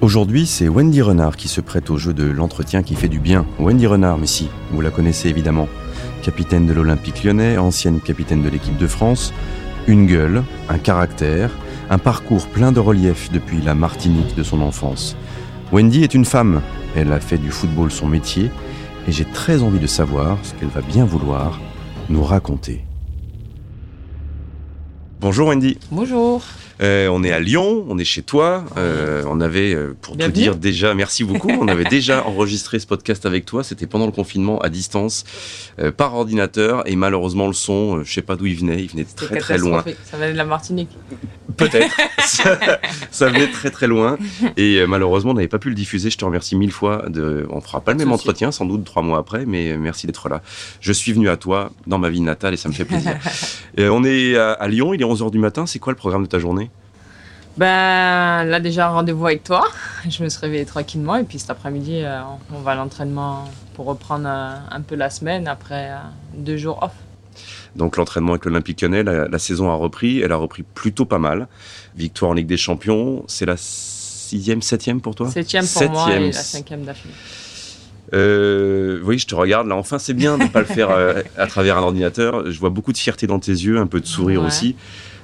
Aujourd'hui, c'est Wendy Renard qui se prête au jeu de l'entretien qui fait du bien. Wendy Renard, mais si, vous la connaissez évidemment. Capitaine de l'Olympique lyonnais, ancienne capitaine de l'équipe de France, une gueule, un caractère, un parcours plein de relief depuis la Martinique de son enfance. Wendy est une femme, elle a fait du football son métier, et j'ai très envie de savoir ce qu'elle va bien vouloir nous raconter. Bonjour Wendy. Bonjour. Euh, on est à Lyon, on est chez toi. Euh, on avait, euh, pour te dire déjà, merci beaucoup. On avait déjà enregistré ce podcast avec toi. C'était pendant le confinement à distance, par ordinateur. Et malheureusement, le son, je sais pas d'où il venait. Il venait de très très loin. Ça venait de la Martinique. Peut-être. ça, venait très très loin. Et malheureusement, on n'avait pas pu le diffuser. Je te remercie mille fois. De... On fera pas le même entretien, sans doute trois mois après, mais merci d'être là. Je suis venu à toi dans ma ville natale et ça me fait plaisir. on est à, à Lyon. Il est 11 h du matin. C'est quoi le programme de ta journée? Ben là déjà rendez-vous avec toi. Je me suis réveillée tranquillement et puis cet après-midi euh, on va à l'entraînement pour reprendre euh, un peu la semaine après euh, deux jours off. Donc l'entraînement avec l'Olympique Lyonnais, la, saison a repris, elle a repris plutôt pas mal. Victoire en Ligue des Champions, c'est la sixième, septième pour toi? Septième pour moi et la cinquième d'affilée. oui, je te regarde là. Enfin, c'est bien de ne pas le faire à travers un ordinateur. Je vois beaucoup de fierté dans tes yeux, un peu de sourire aussi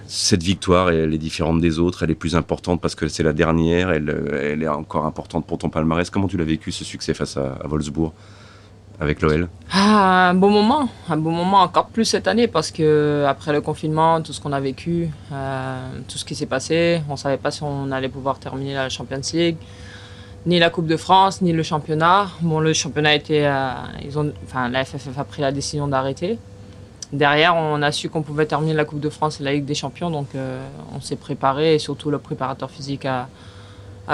cette victoire, elle est différente des autres, elle est plus importante parce que c'est la dernière, elle, est encore importante pour ton palmarès. Comment tu l'as vécu ce succès face à, Wolfsburg avec l'OL ah, Un bon moment, un bon moment encore plus cette année parce que après le confinement, tout ce qu'on a vécu, euh, tout ce qui s'est passé, on savait pas si on allait pouvoir terminer la Champions League, ni la Coupe de France, ni le championnat. Bon, le championnat était, euh, ils ont, enfin, la FFF a pris la décision d'arrêter. Derrière, on a su qu'on pouvait terminer la Coupe de France et la Ligue des Champions, donc euh, on s'est préparé et surtout le préparateur physique a,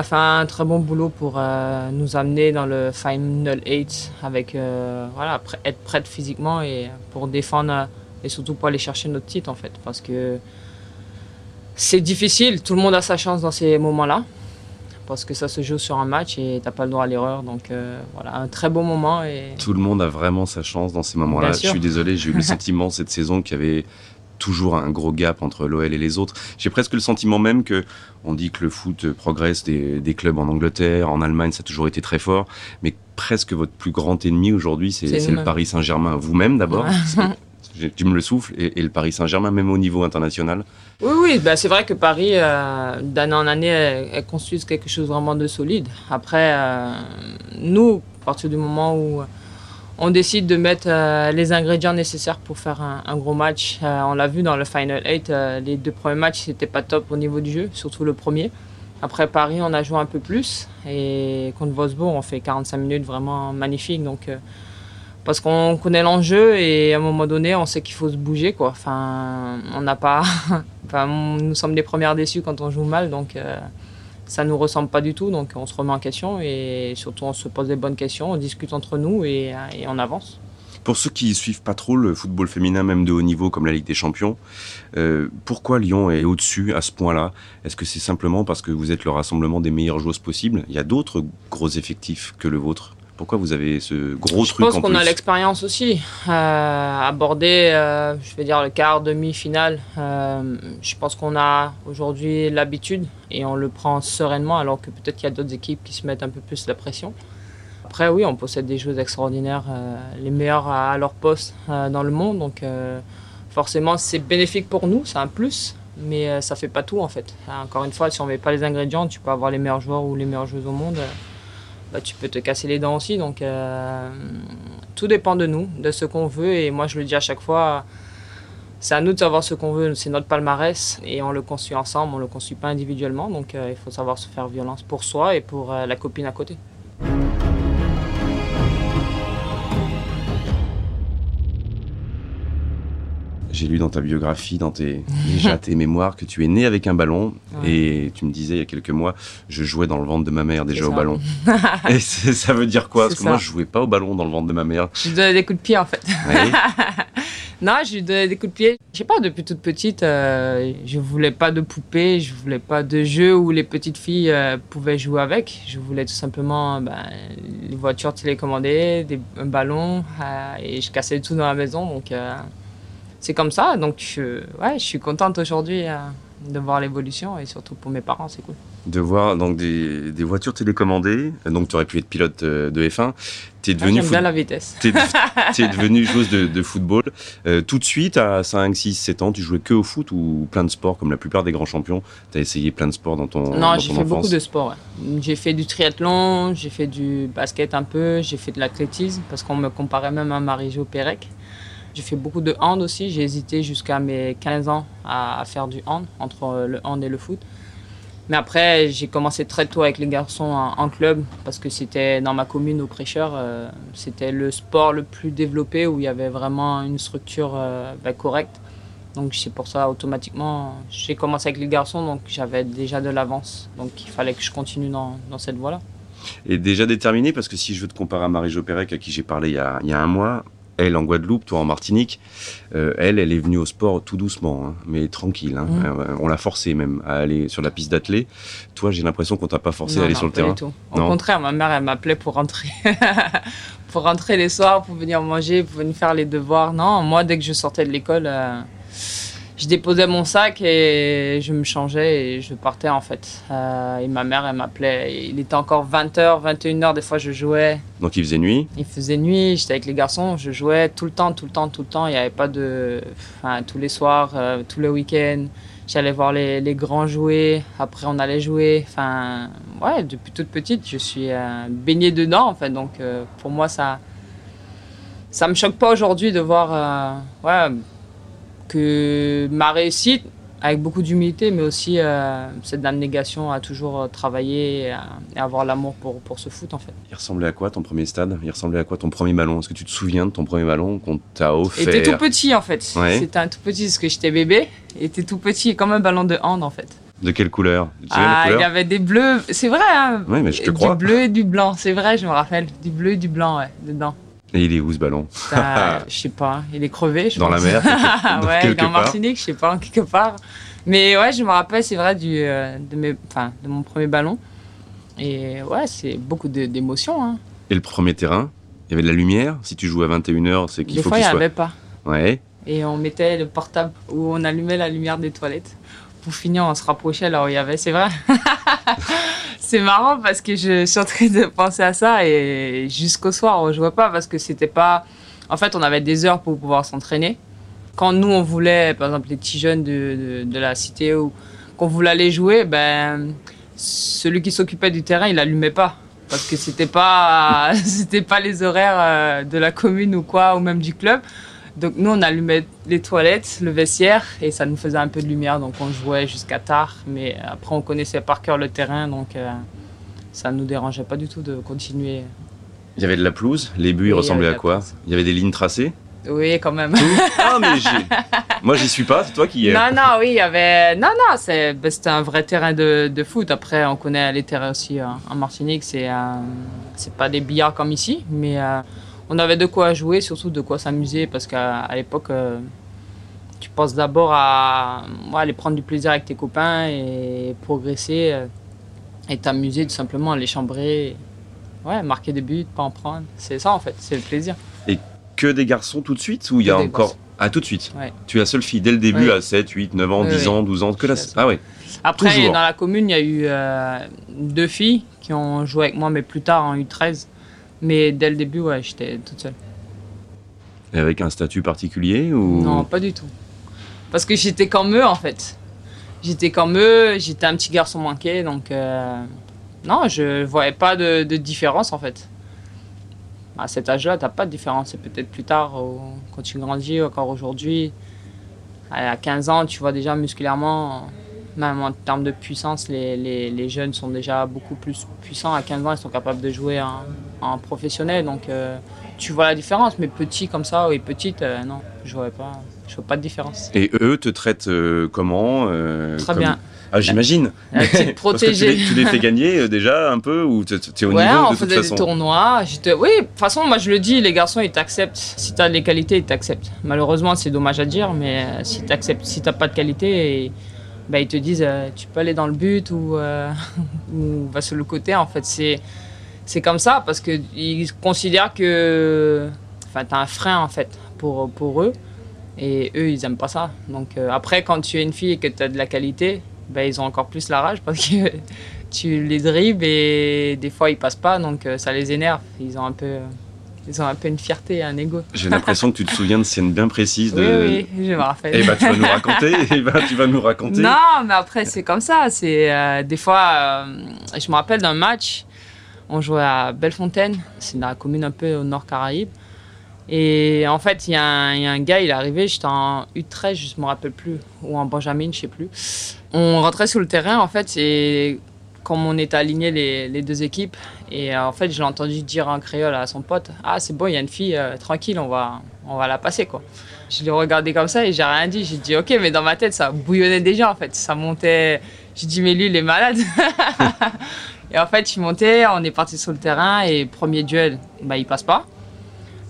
fait un très bon boulot pour euh, nous amener dans le Final 8 avec euh, voilà, être prête physiquement et pour défendre et surtout pour aller chercher notre titre en fait. Parce que c'est difficile, tout le monde a sa chance dans ces moments-là parce que ça se joue sur un match et t'as pas le droit à l'erreur. Donc euh, voilà, un très beau moment. Et... Tout le monde a vraiment sa chance dans ces moments-là. Je suis désolé, j'ai eu le sentiment cette saison qu'il y avait toujours un gros gap entre l'OL et les autres. J'ai presque le sentiment même que on dit que le foot progresse des, des, clubs en Angleterre, en Allemagne, ça a toujours été très fort, mais presque votre plus grand ennemi aujourd'hui, c'est le Paris Saint-Germain. Vous-même d'abord, tu me le souffles, et, le Paris Saint-Germain, même au niveau international Oui, oui, bah, c'est vrai que Paris, euh, d'année en année, elle, construit quelque chose vraiment de solide. Après, euh, nous, à partir du moment où on décide de mettre euh, les ingrédients nécessaires pour faire un, gros match, on l'a vu dans le Final 8, les deux premiers matchs, c'était pas top au niveau du jeu, surtout le premier. Après Paris, on a joué un peu plus, et contre Wolfsburg, on fait 45 minutes vraiment magnifiques. Donc, parce qu'on connaît l'enjeu et à un moment donné, on sait qu'il faut se bouger. Quoi. Enfin, on n'a pas. enfin, nous sommes les premières déçues quand on joue mal, donc euh, ça nous ressemble pas du tout. Donc on se remet en question et surtout on se pose des bonnes questions, on discute entre nous et, et on avance. Pour ceux qui suivent pas trop le football féminin, même de haut niveau comme la Ligue des Champions, euh, pourquoi Lyon est au-dessus à ce point-là? Est-ce que c'est simplement parce que vous êtes le rassemblement des meilleures joueuses possibles? Il y a d'autres gros effectifs que le vôtre? Pourquoi vous avez ce gros truc Je pense qu'on a l'expérience aussi. Euh, aborder, euh, je vais dire, le quart, demi-finale, euh, je pense qu'on a aujourd'hui l'habitude et on le prend sereinement, alors que peut-être qu'il y a d'autres équipes qui se mettent un peu plus la pression. Après, oui, on possède des joueurs extraordinaires, les meilleurs à, leur poste dans le monde. Donc, forcément, c'est bénéfique pour nous, c'est un plus, mais ça fait pas tout en fait. Encore une fois, si on met pas les ingrédients, tu peux avoir les meilleurs joueurs ou les meilleures joueuses au monde bah, tu peux te casser les dents aussi. Donc euh, tout dépend de nous, de ce qu'on veut. Et moi, je le dis à chaque fois, c'est à nous de savoir ce qu'on veut. C'est notre palmarès et on le construit ensemble, on ne le construit pas individuellement. Donc euh, il faut savoir se faire violence pour soi et pour euh, la copine à côté. J'ai lu dans ta biographie, dans tes, déjà tes mémoires, que tu es né avec un ballon. Et tu me disais il y a quelques mois, je jouais dans le ventre de ma mère déjà au ballon. et ça veut dire quoi? Parce que moi, je jouais pas au ballon dans le ventre de ma mère. Je lui donnais des coups de pied en fait. non, je lui donnais des coups de pied. Je sais pas, depuis toute petite, euh, je voulais pas de poupées, je voulais pas de jeux où les petites filles euh, pouvaient jouer avec. Je voulais tout simplement ben, les voitures télécommandées, des, un ballon, euh, et je cassais tout dans la maison. Donc c'est comme ça. Donc, je, ouais, je suis contente aujourd'hui euh, de voir l'évolution et surtout pour mes parents, c'est cool. De voir donc des, des voitures télécommandées. Donc, tu aurais pu être pilote euh, de F1. Es devenu ah, J'aime bien la vitesse. Tu es, devenu joueuse de, de football. Euh, tout de suite, à 5, 6, 7 ans, tu jouais que au foot ou plein de sports comme la plupart des grands champions? Tu as essayé plein de sports dans ton Non, j'ai fait beaucoup de sports. J'ai fait du triathlon, j'ai fait du basket un peu, j'ai fait de l'athlétisme parce qu'on me comparait même à Marie-Jo Pérec. J'ai fait beaucoup de hand aussi. J'ai hésité jusqu'à mes 15 ans à, faire du hand, entre le hand et le foot. Mais après, j'ai commencé très tôt avec les garçons en, club parce que c'était dans ma commune au prêcheur. Euh, c'était le sport le plus développé où il y avait vraiment une structure euh, ben, correcte. Donc c'est pour ça automatiquement j'ai commencé avec les garçons donc j'avais déjà de l'avance. Donc il fallait que je continue dans, cette voie-là. Et déjà déterminé parce que si je veux te comparer à Marie-Jo Pérec à qui j'ai parlé il y, a, un mois, elle en Guadeloupe, toi en Martinique, euh, elle, elle est venue au sport tout doucement, hein, mais tranquille. Hein. Mmh. Euh, on l'a forcée même à aller sur la piste d'athlée. Toi, j'ai l'impression qu'on t'a pas forcé à aller sur le terrain. Tout. Au contraire, ma mère, elle m'appelait pour rentrer. pour rentrer les soirs, pour venir manger, pour venir faire les devoirs. Non, moi, dès que je sortais de l'école, euh, je déposais mon sac et je me changeais et je partais en fait. Euh, et ma mère, elle m'appelait. Il était encore 20h, 21h, des fois je jouais. Donc il faisait nuit? Il faisait nuit, j'étais avec les garçons, je jouais tout le temps, tout le temps, tout le temps. Il n'y avait pas de. Enfin, tous les soirs, euh, tous les week-ends. J'allais voir les, les, grands jouer, après on allait jouer. Enfin, ouais, depuis toute petite, je suis euh, baignée dedans en fait. Donc pour moi, ça. Ça me choque pas aujourd'hui de voir. ouais, que ma réussite, avec beaucoup d'humilité, mais aussi euh, cette abnégation à toujours euh, travailler et, avoir l'amour pour, pour ce foot en fait. Il ressemblait à quoi ton premier stade? Il ressemblait à quoi ton premier ballon? Est-ce que tu te souviens de ton premier ballon qu'on t'a offert? Il était tout petit en fait. C'était un tout petit parce que j'étais bébé. Il était tout petit comme un ballon de hand en fait. De quelle couleur? Ah, il y avait des bleus. C'est vrai. Hein oui, mais je te crois. Du bleu et du blanc. C'est vrai, je me rappelle. Du bleu et du blanc, ouais, dedans. Et il est où ce ballon Je sais pas, il est crevé. Je dans la mer Ouais, dans Martinique, je sais pas, quelque part. Mais ouais, je me rappelle, c'est vrai, du, euh, de, mes, de mon premier ballon. Et ouais, c'est beaucoup d'émotions. Hein. Et le premier terrain Il y avait de la lumière Si tu joues à 21h, c'est qu'il faut qu'il soit... Des fois, il n'y avait pas. Ouais. Et on mettait le portable où on allumait la lumière des toilettes. Pour finir, on se rapprochait là où il y avait, c'est vrai. c'est marrant parce que je suis en train de penser à ça et jusqu'au soir, on jouait pas parce que c'était pas. En fait, on avait des heures pour pouvoir s'entraîner. Quand nous, on voulait, par exemple, les petits jeunes de, de, la cité ou qu'on voulait aller jouer, ben, celui qui s'occupait du terrain, il allumait pas parce que c'était pas, c'était pas les horaires euh, de la commune ou quoi, ou même du club. Donc nous, on allumait les toilettes, le vestiaire, et ça nous faisait un peu de lumière, donc on jouait jusqu'à tard. Mais après, on connaissait par cœur le terrain, donc euh, ça ne nous dérangeait pas du tout de continuer. Il y avait de la pelouse, les buts, ils ressemblaient à quoi Il y avait des lignes tracées oui, quand même. ah, mais moi, j'y suis pas, c'est toi qui. Non, non, oui, il y avait. Non, non, ben, c'était un vrai terrain de, de, foot. Après, on connaît les terrains aussi en Martinique. C'est euh, c'est pas des billards comme ici, mais euh, on avait de quoi jouer, surtout de quoi s'amuser, parce qu'à l'époque, euh, tu penses d'abord à aller prendre du plaisir avec tes copains et progresser euh, et t'amuser tout simplement les chambrer. Ouais, marquer des buts, pas en prendre. C'est ça en fait, c'est le plaisir. Et que des garçons tout de suite ou il y a encore. Ah, tout de suite Tu es la seule fille dès le début à 7, 8, 9 ans, 10 ans, 12 ans que la... Ah. Après, dans la commune, il y a eu euh, deux filles qui ont joué avec moi, mais plus tard en U13. Mais dès le début, ouais, j'étais toute seule. Et avec un statut particulier ou? Non, pas du tout. Parce que j'étais comme eux en fait. J'étais comme eux, j'étais un petit garçon manqué, donc euh, non, je voyais pas de, différence en fait. À cet âge-là, t'as pas de différence. C'est peut-être plus tard, quand tu grandis, encore aujourd'hui. À 15 ans, tu vois déjà musculairement, même en termes de puissance, les, les, les, jeunes sont déjà beaucoup plus puissants. À 15 ans, ils sont capables de jouer en, en professionnel. Donc, euh, tu vois la différence. Mais petit comme ça, oui, petite, euh, non, je vois pas. Je vois pas de différence. Et eux te traitent euh, comment Très comme- bien. Ah, j'imagine. Que tu protégée. les, tu les fais gagner déjà un peu ou tu es au ouais, niveau on de toute faisait façon des tournois. Oui, de toute façon, moi je le dis, les garçons ils t'acceptent. Si t'as des qualités, ils t'acceptent. Malheureusement, c'est dommage à dire, mais si t'acceptes, si t'as pas de qualité, bah, ils te disent euh, tu peux aller dans le but ou, euh, ou va sur le côté. En fait, c'est c'est comme ça parce que ils considèrent que enfin t'as un frein en fait pour pour eux et eux ils aiment pas ça. Donc euh, après, quand tu es une fille et que tu as de la qualité, bah, ils ont encore plus la rage parce que tu les dribbles et des fois ils passent pas, donc ça les énerve. Ils ont un peu, ils ont un peu une fierté, et un ego. J'ai l'impression que tu te souviens de scènes bien précises. De... Oui, oui, je me rappelle. Eh ben, tu vas nous raconter. Eh ben, tu vas nous raconter. Non, mais après c'est comme ça. C'est euh, des fois, euh, je me rappelle d'un match. On jouait à Bellefontaine, c'est la commune un peu au nord Caraïbes. Et en fait, il y, a un- il y a un gars, il est arrivé, j'étais en U13, je me rappelle plus, ou en Benjamin, je sais plus. On rentrait sur le terrain, en fait, et comme on alignés les, les deux équipes, et euh, en fait, je l'ai entendu dire en créole à son pote Ah, c'est bon, il y a une fille, euh, tranquille, on va, on va la passer, quoi. Je l'ai regardé comme ça et j'ai rien dit. J'ai dit ok, mais dans ma tête ça bouillonnait déjà en fait. Ça montait. J'ai dit mais lui il est malade. et en fait il montait, on est parti sur le terrain et premier duel, bah il passe pas.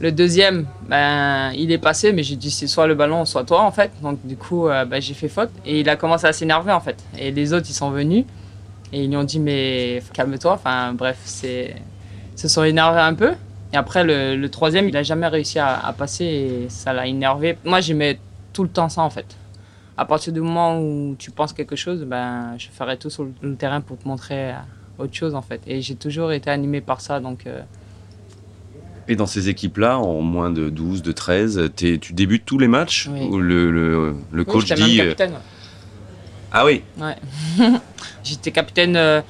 Le deuxième, ben il est passé, mais j'ai dit c'est soit le ballon, soit toi en fait. Donc du coup euh, ben, j'ai fait faute et il a commencé à s'énerver en fait. Et les autres ils sont venus et ils lui ont dit mais calme-toi. Enfin bref, c'est se sont énervés un peu. Et après, le, le troisième, il n'a jamais réussi à, à passer et ça l'a énervé. Moi, j'aimais tout le temps ça, en fait. À partir du moment où tu penses quelque chose, ben, je ferai tout sur le, terrain pour te montrer euh, autre chose, en fait. Et j'ai toujours été animé par ça, donc... euh, Et dans ces équipes-là, en moins de 12, de 13, t'es- tu débutes tous les matchs Oui. Ou le, le, le oui, coach même dit. euh, capitaine. Ah oui Ouais. j'étais capitaine euh,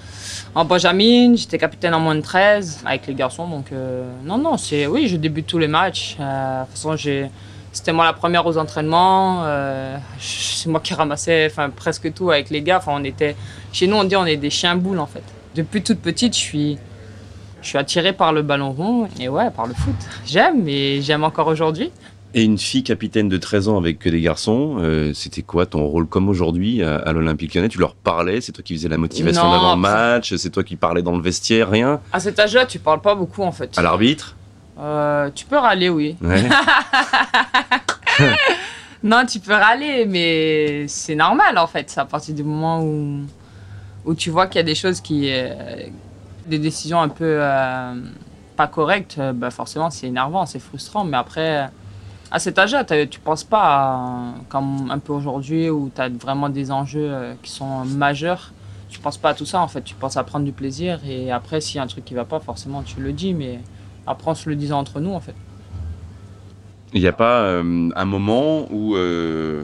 en Benjamin, j'étais capitaine en moins de 13 avec les garçons. Donc, euh, non, non, c'est. Oui, je débute tous les matchs. Euh, de toute façon, j'ai. C'était moi la première aux entraînements. c'est moi qui ramassais enfin, presque tout avec les gars. Enfin, on était, chez nous, on dit on est des chiens boules en fait. Depuis toute petite, je suis, je suis attiré par le ballon rond et ouais, par le foot. J'aime et j'aime encore aujourd'hui. Et une fille capitaine de 13 ans avec que des garçons, euh, c'était quoi ton rôle comme aujourd'hui à, à l'Olympique lyonnais? Tu leur parlais C'est toi qui faisais la motivation Non, d'avant-match C'est toi qui parlais dans le vestiaire Rien? À cet âge-là, tu parles pas beaucoup en fait. À l'arbitre? Euh, tu peux râler, oui. Ouais. Non, tu peux râler, mais c'est normal en fait. C'est à partir du moment où, où tu vois qu'il y a des choses qui. euh, des décisions un peu pas correctes, bah forcément c'est énervant, c'est frustrant. Mais après, à cet âge-là, tu penses pas à- comme un peu aujourd'hui où tu as vraiment des enjeux euh, qui sont majeurs. Tu penses pas à tout ça en fait. Tu penses à prendre du plaisir et après, s'il y a un truc qui va pas, forcément tu le dis, mais après en se le disant entre nous en fait. Il n'y a pas euh, un moment où, euh,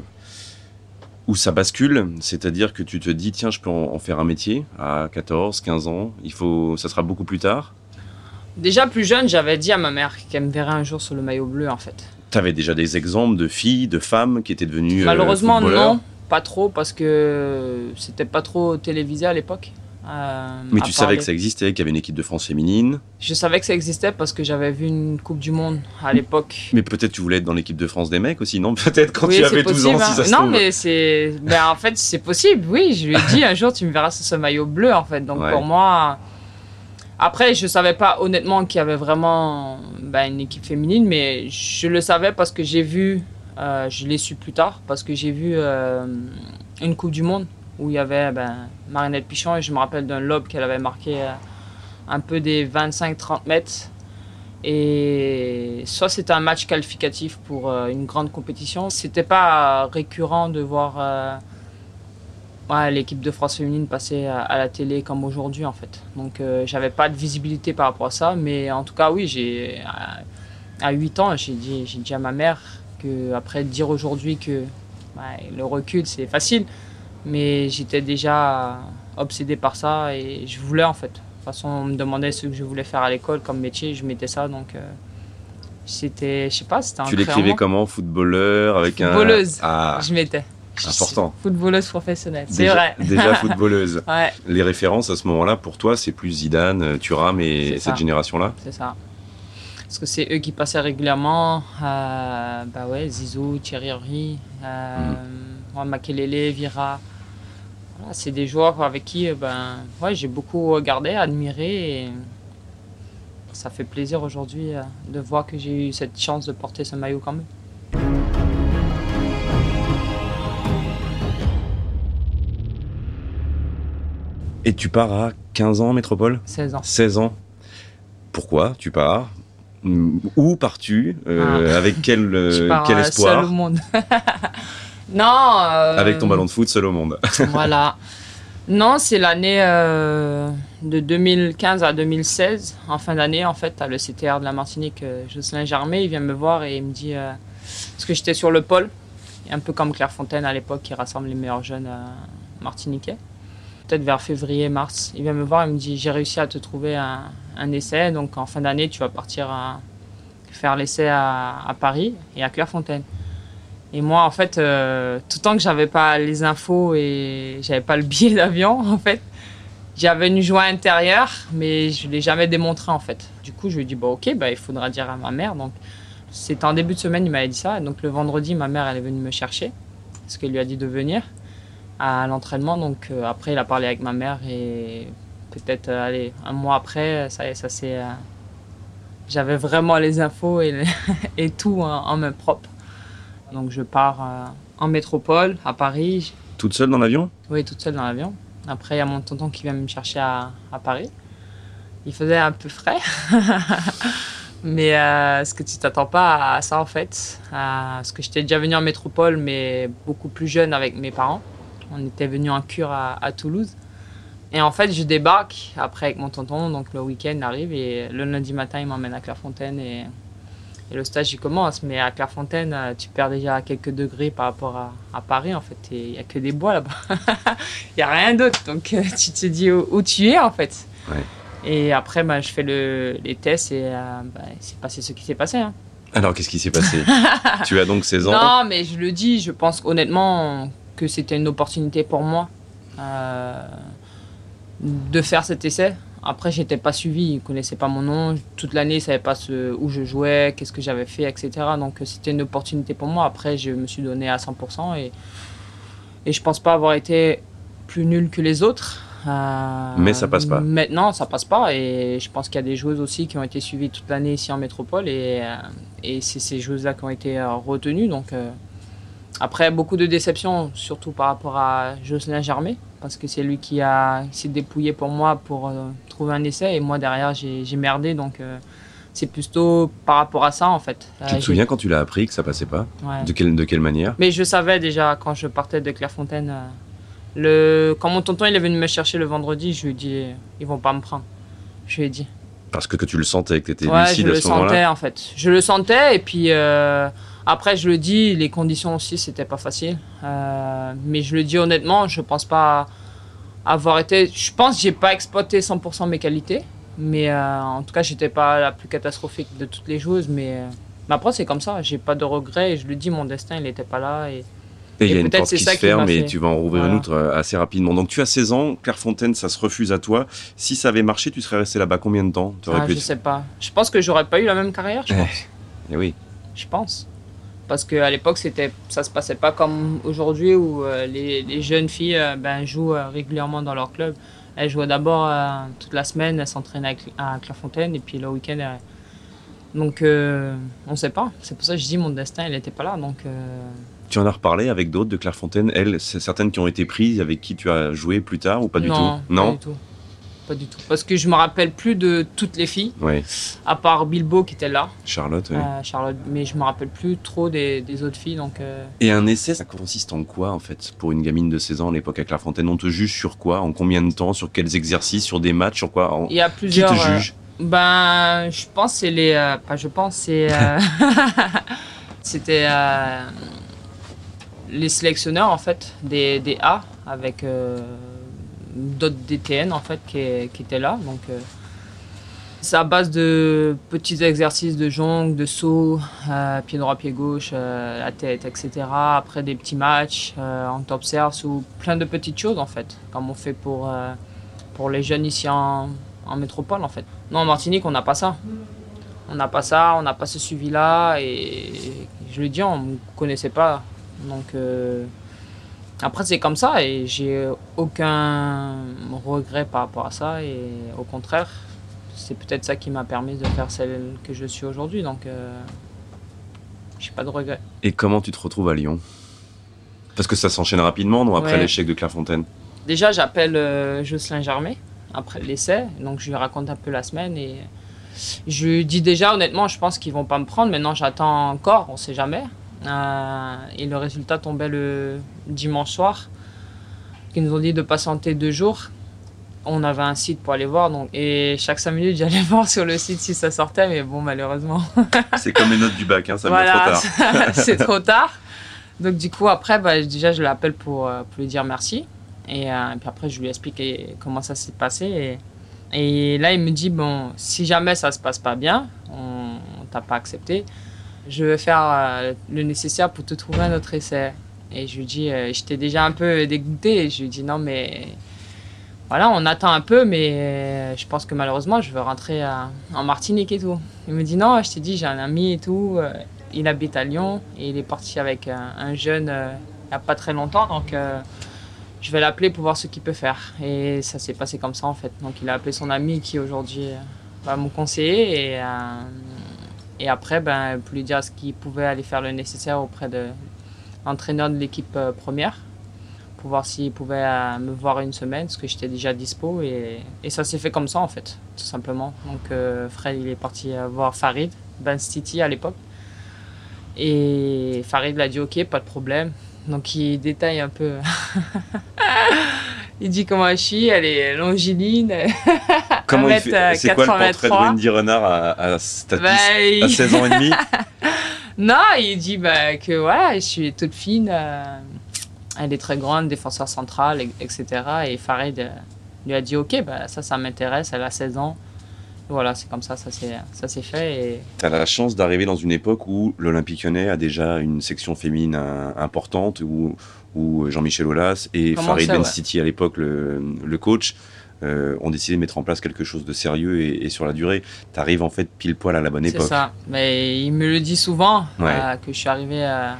où ça bascule, c'est-à-dire que tu te dis, tiens, je peux en, en faire un métier à 14, 15 ans, il faut, ça sera beaucoup plus tard? Déjà plus jeune, j'avais dit à ma mère qu'elle me verrait un jour sur le maillot bleu en fait. Tu avais déjà des exemples de filles, de femmes qui étaient devenues. euh, Malheureusement non, pas trop parce que c'était pas trop télévisé à l'époque. Euh, Mais tu savais que ça existait, qu'il y avait une équipe de France féminine. Je savais que ça existait parce que j'avais vu une Coupe du Monde à l'époque. Mais peut-être tu voulais être dans l'équipe de France des mecs aussi, non? Peut-être quand Oui, tu avais 12 ans, possible, si ça hein. se Non, trouve. mais c'est. Ben, en fait, c'est possible, oui. Je lui ai dit un jour, tu me verras sur ce maillot bleu, en fait. Donc Ouais. pour moi. Après, je savais pas honnêtement qu'il y avait vraiment ben, une équipe féminine, mais je le savais parce que j'ai vu. euh, je l'ai su plus tard, parce que j'ai vu euh, une Coupe du Monde où il y avait ben, Marinette Pichon et je me rappelle d'un lob qu'elle avait marqué euh, un peu des 25-30 mètres. Et soit c'était un match qualificatif pour une grande compétition, c'était pas récurrent de voir ouais, l'équipe de France féminine passer à, la télé comme aujourd'hui en fait. Donc euh, j'avais pas de visibilité par rapport à ça, mais en tout cas oui, j'ai à, à 8 ans, j'ai dit, j'ai dit à ma mère que après dire aujourd'hui que ouais, le recul c'est facile, mais j'étais déjà obsédé par ça et je voulais en fait. De toute façon, on me demandait ce que je voulais faire à l'école comme métier, je mettais ça donc euh, c'était, je sais pas, c'était un Tu l'écrivais comment? Footballeur avec Footballeuse. un. Ah, Je mettais. Important. Footballeuse professionnelle, c'est vrai. déjà footballeuse. Ouais, Les références à ce moment-là, pour toi, c'est plus Zidane, Thuram et cette génération-là? C'est ça. Parce que c'est eux qui passaient régulièrement. Euh, bah ouais, Zizou, Thierry Henry, euh, mm. Makelele, Vira. Voilà, c'est des joueurs avec qui ben, ouais, j'ai beaucoup regardé, admiré. Et ça fait plaisir aujourd'hui de voir que j'ai eu cette chance de porter ce maillot quand même. Et tu pars à 15 ans en métropole 16 ans. 16 ans. Pourquoi tu pars? Où pars-tu euh, ah. Avec quel, euh, quel espoir? Seul au monde. non. Euh, avec ton ballon de foot, seul au monde. voilà. Non, c'est l'année de 2015 à 2016. En fin d'année, en fait, à le CTR de la Martinique, Jocelyn Germain, il vient me voir et il me dit parce que j'étais sur le pôle, un peu comme Clairefontaine à l'époque, qui rassemble les meilleurs jeunes martiniquais peut-être vers février-mars. Il vient me voir et me dit J'ai réussi à te trouver un, essai, donc en fin d'année, tu vas partir faire l'essai à, Paris et à Clairefontaine. Et moi, en fait, euh, tout le temps que j'avais pas les infos et j'avais pas le billet d'avion, en fait, j'avais une joie intérieure, mais je l'ai jamais démontré, en fait. Du coup, je lui ai dit ok, bah, il faudra dire à ma mère. Donc, c'était en début de semaine, il m'avait dit ça. Donc, le vendredi, ma mère, elle est venue me chercher, parce qu'elle lui a dit de venir à l'entraînement. Donc euh, après, il a parlé avec ma mère et peut-être euh, allez, un mois après, ça, ça c'est. Euh, j'avais vraiment les infos et, et tout en, main propre. Donc je pars en métropole, à Paris. Toute seule dans l'avion? Oui, toute seule dans l'avion. Après, il y a mon tonton qui vient me chercher à, à Paris. Il faisait un peu frais. mais ce que tu t'attends pas à ça en fait. parce que j'étais déjà venu en métropole, mais beaucoup plus jeune avec mes parents. On était venu en cure à, Toulouse. Et en fait, je débarque après avec mon tonton, donc le week-end arrive et le lundi matin, il m'emmène à Clairefontaine et, et, le stage il commence. Mais à Clairefontaine, euh, tu perds déjà quelques degrés par rapport à, Paris en fait. Il n'y a que des bois là-bas. Il n'y a rien d'autre. Donc euh, tu te dis où, tu es en fait. Et après, bah, je fais le, les tests et euh, bah, c'est passé ce qui s'est passé. Hein. Alors, qu'est-ce qui s'est passé? Tu as donc 16 ans Non, mais je le dis, je pense honnêtement que c'était une opportunité pour moi euh, de faire cet essai. Après, j'étais pas suivi, ils connaissaient pas mon nom. Toute l'année, ils savaient pas ce, où je jouais, qu'est-ce que j'avais fait, etc. Donc, c'était une opportunité pour moi. Après, je me suis donné à 100% et, et je pense pas avoir été plus nul que les autres. Euh, mais ça passe pas. Maintenant, ça passe pas. Et je pense qu'il y a des joueuses aussi qui ont été suivies toute l'année ici en métropole. Et, euh, et c'est ces joueuses-là qui ont été retenues. Donc, après, beaucoup de déceptions, surtout par rapport à Jocelyn Germain, parce que c'est lui qui a s'est dépouillé pour moi pour euh, trouver un essai, et moi derrière j'ai merdé, donc euh, c'est plutôt par rapport à ça en fait. Tu te euh, souviens quand tu l'as appris que ça passait pas de, quelle, de quelle manière? Mais je savais déjà quand je partais de Clairefontaine. le, quand mon tonton il est venu me chercher le vendredi, je lui ai dit ils vont pas me prendre. Je lui ai dit. Parce que, que tu le sentais, que tu étais ouais, lucide à ce moment-là? Je le sentais en fait. Je le sentais et puis. Après, je le dis, les conditions aussi, c'était pas facile. Euh, mais je le dis honnêtement, je pense pas avoir été. Je pense que j'ai pas exploité 100% mes qualités. Mais euh, en tout cas, j'étais pas la plus catastrophique de toutes les choses. Mais, euh, mais après, c'est comme ça. J'ai pas de regrets. Et je le dis, mon destin, il n'était pas là. Et, il y a une porte qui se ferme et tu vas en rouvrir une autre assez rapidement. Donc tu as 16 ans, Clairefontaine, ça se refuse à toi. Si ça avait marché, tu serais resté là-bas combien de temps? Ah, Je sais pas. Je pense que j'aurais pas eu la même carrière, je eh, pense. Eh oui. Je pense parce qu'à l'époque c'était ça se passait pas comme aujourd'hui où euh, les, jeunes filles euh, ben, jouent euh, régulièrement dans leur club. Elles jouaient d'abord toute la semaine elles s'entraînaient à, Clairefontaine et puis le week-end donc on sait pas. C'est pour ça que je dis mon destin il n'était pas là. Donc tu en as reparlé avec d'autres de Clairefontaine. Elles certaines qui ont été prises avec qui tu as joué plus tard ou pas du tout? Non? pas du tout pas du tout. Parce que je me rappelle plus de toutes les filles, oui. à part Bilbo qui était là. Charlotte, oui. Euh, Charlotte, mais je me rappelle plus trop des, autres filles. Donc, euh. Et un essai, ça consiste en quoi en fait Pour une gamine de 16 ans à l'époque à Clairefontaine, on te juge sur quoi? En combien de temps? Sur quels exercices? Sur des matchs? Sur quoi? Il y a plusieurs. Qui te juge euh, Ben, je pense c'est les. pas je pense, c'est. C'était les sélectionneurs en fait des, des A avec d'autres DTN en fait qui, étaient là. Donc euh, c'est à base de petits exercices de jongle, de saut, euh, pied droit, pied gauche, euh, la tête, etc. Après des petits matchs en top serve ou plein de petites choses en fait, comme on fait pour, pour les jeunes ici en, métropole en fait. Non, en Martinique, on n'a pas ça. On n'a pas ça, on n'a pas ce suivi-là. Et je le dis, on ne connaissait pas. Donc après, c'est comme ça et j'ai aucun regret par rapport à ça. Et au contraire, c'est peut-être ça qui m'a permis de faire celle que je suis aujourd'hui. Donc euh, j'ai pas de regret. Et comment tu te retrouves à Lyon? Parce que ça s'enchaîne rapidement, non Après l'échec de Clairefontaine? Déjà, j'appelle euh, Jocelyn Germain après l'essai. Donc je lui raconte un peu la semaine et je lui dis déjà, honnêtement, je pense qu'ils vont pas me prendre. Maintenant, j'attends encore, on sait jamais. Euh, et le résultat tombait le dimanche soir. Ils nous ont dit de patienter deux jours. On avait un site pour aller voir, donc, et chaque cinq minutes, j'allais voir sur le site si ça sortait, mais bon, malheureusement. C'est comme les notes du bac, hein, ça voilà, trop tard. c'est trop tard. Donc, du coup, après, bah, déjà, je l'appelle pour, euh, pour lui dire merci. Et, euh, puis après, je lui explique comment ça s'est passé. Et, et, là, il me dit bon, si jamais ça se passe pas bien, on, on t'a pas accepté, je vais faire euh, le nécessaire pour te trouver un autre essai. Et je lui dis, euh, j'étais déjà un peu dégoûté. Je lui dis, non, mais voilà, on attend un peu, mais euh, je pense que malheureusement, je veux rentrer en Martinique et tout. Il me dit, non, je t'ai dit, j'ai un ami et tout. il habite à Lyon et il est parti avec un, jeune il n'y a pas très longtemps. Donc, je vais l'appeler pour voir ce qu'il peut faire. Et ça s'est passé comme ça, en fait. Donc, il a appelé son ami qui aujourd'hui va me conseiller. Et et après, ben, pour lui dire ce qu'il pouvait aller faire le nécessaire auprès de l'entraîneur de l'équipe euh, première, pour voir s'il pouvait euh, me voir une semaine, parce que j'étais déjà dispo. Et, et ça s'est fait comme ça, en fait, tout simplement. Donc, euh, Fred, il est parti voir Farid, Ben City à l'époque. Et Farid l'a dit OK, pas de problème. Donc, il détaille un peu. il dit comment je suis, elle est longiligne. Comment il fait C'est quoi le portrait de Wendy Renard à, à, à 16 ans et demi Non, il dit bah, que voilà, je suis toute fine, euh, elle est très grande, défenseur central, etc. Et Farid euh, lui a dit ok, bah, ça, ça m'intéresse, elle a 16 ans. Voilà, c'est comme ça, ça s'est fait. Et... Tu as la chance d'arriver dans une époque où l'Olympique lyonnais a déjà une section féminine importante, où, où Jean-Michel Aulas et Farid Ben City à l'époque, le, le, coach, euh, ont décidé de mettre en place quelque chose de sérieux et, sur la durée. Tu arrives en fait pile poil à la bonne époque. C'est ça. Mais il me le dit souvent euh, que je suis arrivé à,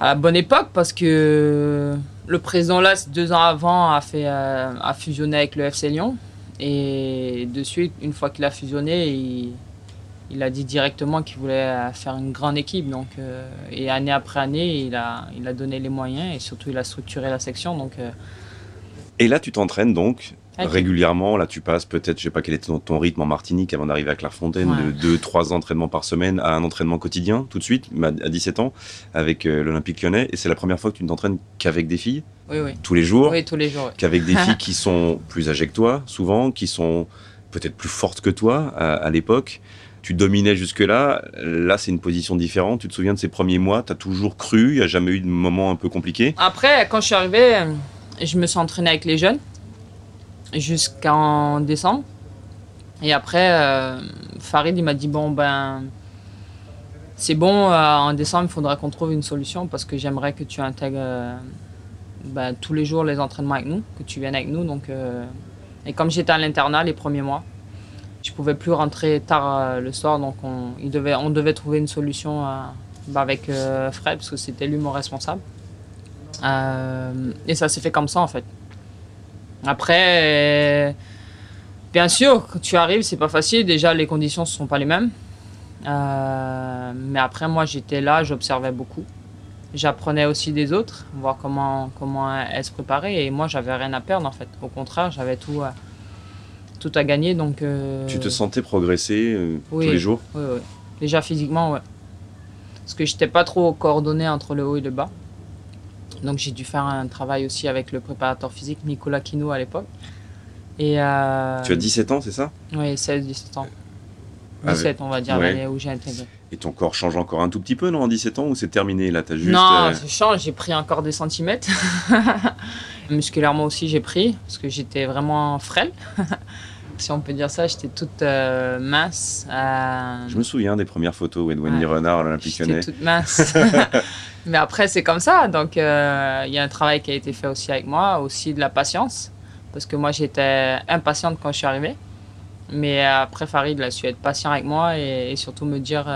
la bonne époque parce que le président là, deux ans avant, a, fait, euh, a fusionné avec le FC Lyon. Et de suite, une fois qu'il a fusionné, il, il, a dit directement qu'il voulait faire une grande équipe. Donc, et année après année, il a, il a donné les moyens et surtout il a structuré la section. Donc, et là, tu t'entraînes donc régulièrement. Là, tu passes peut-être, je sais pas quel est ton, rythme en Martinique avant d'arriver à Clairefontaine, de 2 trois entraînements par semaine à un entraînement quotidien, tout de suite, à 17 ans, avec euh, l'Olympique lyonnais. Et c'est la première fois que tu ne t'entraînes qu'avec des filles? Oui, oui. Tous les jours? Oui, tous les jours. Qu'avec des filles qui sont plus âgées que toi, souvent, qui sont peut-être plus fortes que toi à, l'époque tu dominais jusque-là. Là, c'est une position différente. Tu te souviens de ces premiers mois? Tu as toujours cru? Il n'y a jamais eu de moment un peu compliqué? Après, quand je suis arrivé, je me suis entraînée avec les jeunes jusqu'en décembre. Et après, euh, Farid, il m'a dit Bon, ben, c'est bon, euh, en décembre, il faudra qu'on trouve une solution parce que j'aimerais que tu intègres euh, ben, tous les jours les entraînements avec nous, que tu viennes avec nous. Donc, et comme j'étais à l'internat les premiers mois, je pouvais plus rentrer tard le soir, donc on, il devait, on devait trouver une solution ben, avec Fred parce que c'était lui mon responsable. Euh, et ça s'est fait comme ça en fait. Après, bien sûr, quand tu arrives, c'est pas facile. Déjà, les conditions ne sont pas les mêmes. Euh, mais après, moi, j'étais là, j'observais beaucoup. J'apprenais aussi des autres, voir comment, comment elles se préparaient. Et moi, j'avais rien à perdre en fait. Au contraire, j'avais tout, tout à gagner. Donc, euh, Tu te sentais progresser tous les jours? Oui, oui. Déjà physiquement, ouais. Parce que j'étais pas trop coordonné entre le haut et le bas. Donc j'ai dû faire un travail aussi avec le préparateur physique Nicolas Quino à l'époque. Et euh, Tu as 17 ans, c'est ça? Oui, 16-17 ans. 17, on va dire, l'année où j'ai intégré. Et ton corps change encore un tout petit peu, non, en 17 ans, ou c'est terminé Là, as juste. Non, euh, ça change, j'ai pris encore des centimètres. Musculairement aussi, j'ai pris, parce que j'étais vraiment frêle. si on peut dire ça, j'étais toute euh, mince. Je me souviens des premières photos où Wendy Renard à l'Olympique Lyonnais. J'étais toute mince. Mais après, c'est comme ça. Donc, euh, il y a un travail qui a été fait aussi avec moi, aussi de la patience. Parce que moi, j'étais impatiente quand je suis arrivée. Mais après, Farid a su être patient avec moi et, surtout me dire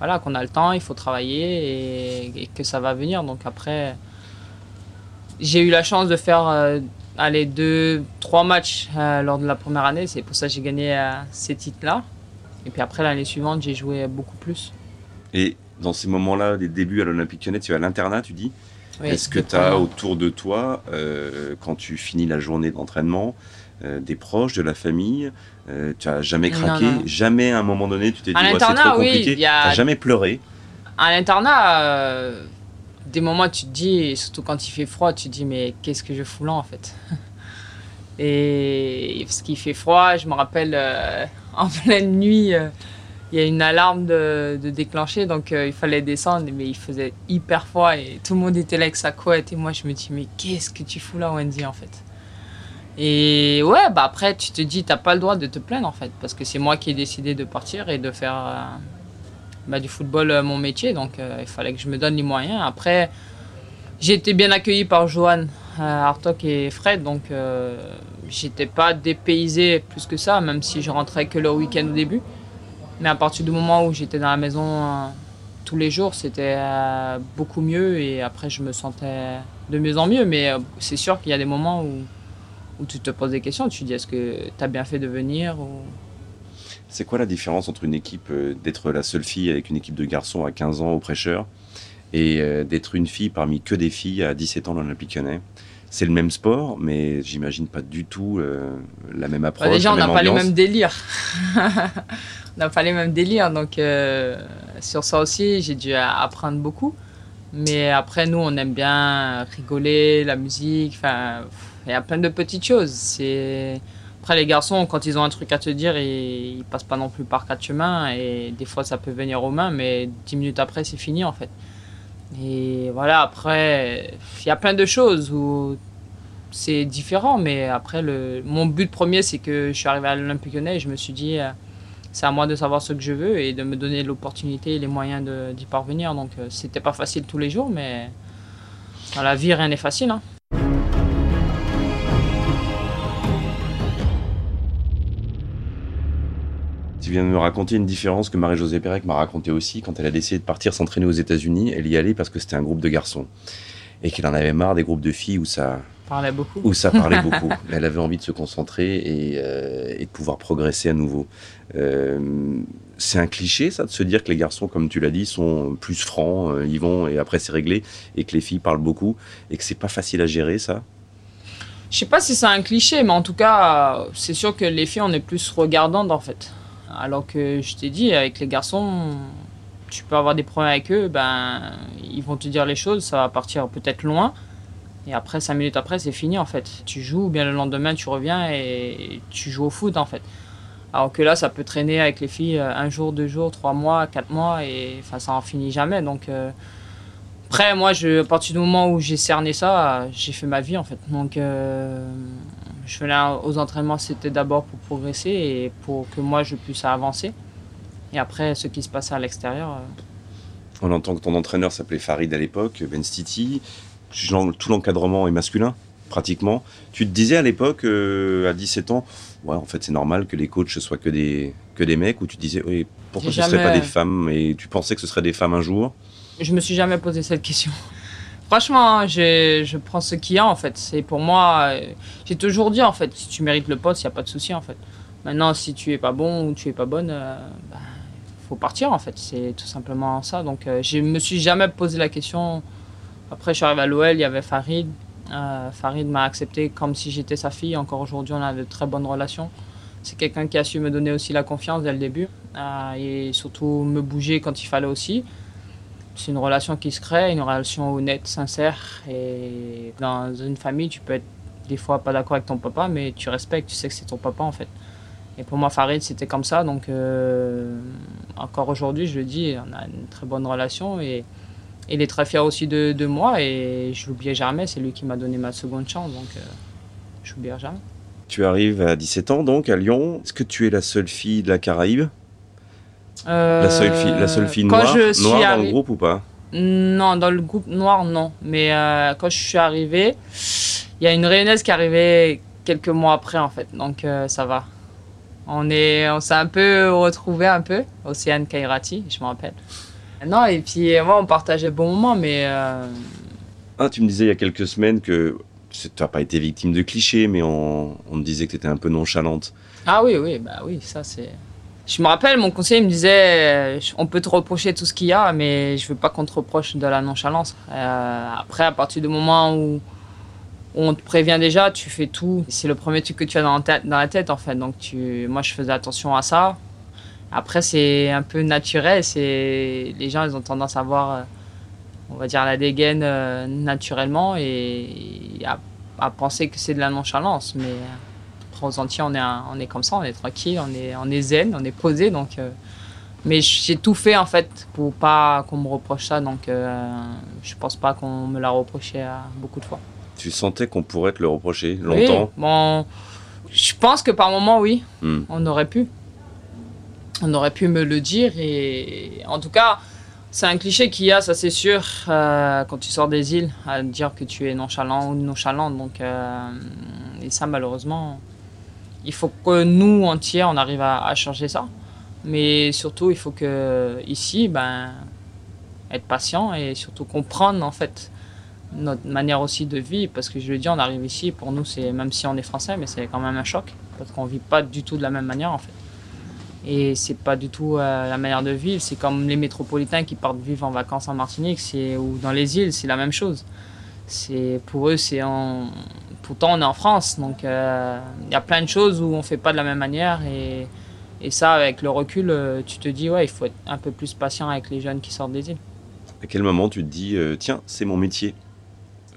voilà, qu'on a le temps, il faut travailler et, que ça va venir. Donc après, j'ai eu la chance de faire aller deux, trois matchs lors de la première année. C'est pour ça que j'ai gagné ces titres-là. Et puis après, l'année suivante, j'ai joué beaucoup plus. Et dans ces moments-là, les débuts à l'Olympique Lyonnais, tu es à l'internat, tu dis Est-ce que tu as autour de toi, euh, quand tu finis la journée d'entraînement, euh, des proches, de la famille euh, Tu as jamais craqué? Jamais à un moment donné, tu t'es dit c'est trop compliqué Tu n'as jamais pleuré? À l'internat, des moments tu te dis, surtout quand il fait froid, tu te dis mais qu'est-ce que je fous là en fait? Et parce qu'il fait froid, je me rappelle en pleine nuit il y a une alarme de, déclencher, donc euh, il fallait descendre, mais il faisait hyper froid et tout le monde était là avec sa couette. Et moi, je me dis, mais qu'est-ce que tu fous là, Wendy, en fait? Et ouais, bah après, tu te dis, t'as pas le droit de te plaindre, en fait, parce que c'est moi qui ai décidé de partir et de faire euh, bah, du football euh, mon métier, donc il fallait que je me donne les moyens. Après, j'ai été bien accueilli par Johan Hartok et Fred, donc j'étais pas dépaysé plus que ça, même si je rentrais que le week-end au début. Mais à partir du moment où j'étais dans la maison euh, tous les jours, c'était euh, beaucoup mieux et après je me sentais de mieux en mieux. Mais euh, c'est sûr qu'il y a des moments où, où tu te poses des questions. Tu te dis est-ce que tu as bien fait de venir ou... C'est quoi la différence entre une équipe, d'être la seule fille avec une équipe de garçons à 15 ans au prêcheur et d'être une fille parmi que des filles à 17 ans dans l'Olympique Lyonnais? C'est le même sport, mais j'imagine pas du tout la même bah, approche. déjà, on n'a pas les mêmes délires. on n'a pas les mêmes délires. Donc, euh, sur ça aussi, j'ai dû apprendre beaucoup. Mais après, nous, on aime bien rigoler, la musique. Enfin, il y a plein de petites choses. C'est. Après, les garçons, quand ils ont un truc à te dire, ils, ils passent pas non plus par quatre chemins. Et des fois, ça peut venir aux mains, mais dix minutes après, c'est fini, en fait. Et voilà, après, il y a plein de choses où c'est différent. Mais après, le, mon but premier, c'est que je suis arrivé à l'Olympique Lyonnais et je me suis dit, euh, c'est à moi de savoir ce que je veux et de me donner l'opportunité et les moyens d'y parvenir. Donc euh, c'était pas facile tous les jours, mais dans la vie rien n'est facile. Hein. Tu viens de me raconter une différence que Marie-Josée Pérec m'a raconté aussi quand elle a décidé de partir s'entraîner aux États-Unis. Elle y allait parce que c'était un groupe de garçons et qu'elle en avait marre des groupes de filles où ça parlait beaucoup. Où ça parlait beaucoup. Elle avait envie de se concentrer et, euh, et de pouvoir progresser à nouveau. Euh, c'est un cliché, ça, de se dire que les garçons, comme tu l'as dit, sont plus francs, euh, ils vont et après c'est réglé, et que les filles parlent beaucoup, et que c'est pas facile à gérer, ça Je sais pas si c'est un cliché, mais en tout cas, c'est sûr que les filles, on est plus regardantes, en fait. Alors que je t'ai dit, avec les garçons, tu peux avoir des problèmes avec eux, ben, ils vont te dire les choses, ça va partir peut-être loin. Et après, cinq minutes après, c'est fini en fait. Tu joues, ou bien le lendemain, tu reviens et tu joues au foot en fait. Alors que là, ça peut traîner avec les filles euh, un jour, deux jours, trois mois, quatre mois, et ça en finit jamais. Donc, euh, après, moi, je, à partir du moment où j'ai cerné ça, j'ai fait ma vie en fait. Donc, euh, je venais aux entraînements, c'était d'abord pour progresser et pour que moi, je puisse avancer. Et après, ce qui se passait à l'extérieur. On entend que ton entraîneur s'appelait Farid à l'époque, Ben Stiti. Tout l'encadrement est masculin pratiquement. Tu te disais à l'époque, à 17 ans, ouais, en fait, c'est normal que les coachs soient que des, que des mecs, ou tu disais, oui, pourquoi ce ne seraient pas des femmes? Et tu pensais que ce seraient des femmes un jour? Je me suis jamais posé cette question. Franchement, hein, je prends ce qu'il y a en fait. C'est pour moi, euh, j'ai toujours dit en fait, si tu mérites le poste, il n'y a pas de souci en fait. Maintenant, si tu es pas bon ou tu es pas bonne, euh, bah, faut partir en fait. C'est tout simplement ça. Donc, euh, je me suis jamais posé la question. Après, je suis arrivé à l'OL, il y avait Farid. Euh, Farid m'a accepté comme si j'étais sa fille. Encore aujourd'hui, on a de très bonnes relations. C'est quelqu'un qui a su me donner aussi la confiance dès le début euh, et surtout me bouger quand il fallait aussi. C'est une relation qui se crée, une relation honnête, sincère. Et dans une famille, tu peux être des fois pas d'accord avec ton papa, mais tu respectes, tu sais que c'est ton papa en fait. Et pour moi, Farid, c'était comme ça. Donc, euh, encore aujourd'hui, je le dis, on a une très bonne relation et il est très fier aussi de, de moi et je l'oublierai jamais. C'est lui qui m'a donné ma seconde chance, donc euh, je l'oublierai jamais. Tu arrives à 17 ans donc à Lyon. Est-ce que tu es la seule fille de la Caraïbe? La, seule fille, la seule fille noire, noire dans le groupe ou pas? Non, dans le groupe noir, non. Mais euh, quand je suis arrivée, il y a une Réunionnaise qui est arrivée quelques mois après en fait, donc euh, ça va. On est, on s'est un peu retrouvé un peu, Océane Kairati, je me rappelle. Non, et puis moi, on partageait bon moment, mais. Euh, ah, tu me disais il y a quelques semaines que tu n'as pas été victime de clichés, mais on, on me disait que tu étais un peu nonchalante. Ah oui, oui, bah oui, ça c'est. Je me rappelle, mon conseiller me disait euh, on peut te reprocher tout ce qu'il y a, mais je veux pas qu'on te reproche de la nonchalance. Euh, après, à partir du moment où, on te prévient déjà, tu fais tout. C'est le premier truc que tu as dans la tête, dans la tête en fait. Donc, moi, je faisais attention à ça. Après, c'est un peu naturel. C'est les gens, ils ont tendance à voir, on va dire, la dégaine euh, naturellement et à, à penser que c'est de la nonchalance. Mais Antilles, on est, on est comme ça, on est tranquille, on est, on est zen, on est posé. Donc, euh, mais j'ai tout fait en fait pour pas qu'on me reproche ça. Donc, euh, je pense pas qu'on me l'a reproché beaucoup de fois. Tu sentais qu'on pourrait te le reprocher longtemps oui, bon, Je pense que par moment, oui, hmm. on aurait pu. On aurait pu me le dire. Et en tout cas, c'est un cliché qu'il y a, ça c'est sûr, euh, quand tu sors des îles, à dire que tu es nonchalant ou nonchalante. Donc, et ça, malheureusement, il faut que nous, entiers, on arrive à, changer ça. Mais surtout, il faut que ici, ben, être patient et surtout comprendre en fait notre manière aussi de vivre. Parce que je le dis, on arrive ici, pour nous, c'est même si on est français, mais c'est quand même un choc parce qu'on vit pas du tout de la même manière en fait. Et c'est pas du tout euh, la manière de vivre. C'est comme les métropolitains qui partent vivre en vacances en Martinique, ou dans les îles, c'est la même chose. C'est pour eux, c'est en pourtant on est en France, donc euh, il y a plein de choses où on fait pas de la même manière et, et ça, avec le recul, euh, tu te dis ouais, il faut être un peu plus patient avec les jeunes qui sortent des îles. À quel moment tu te dis euh, tiens, c'est mon métier,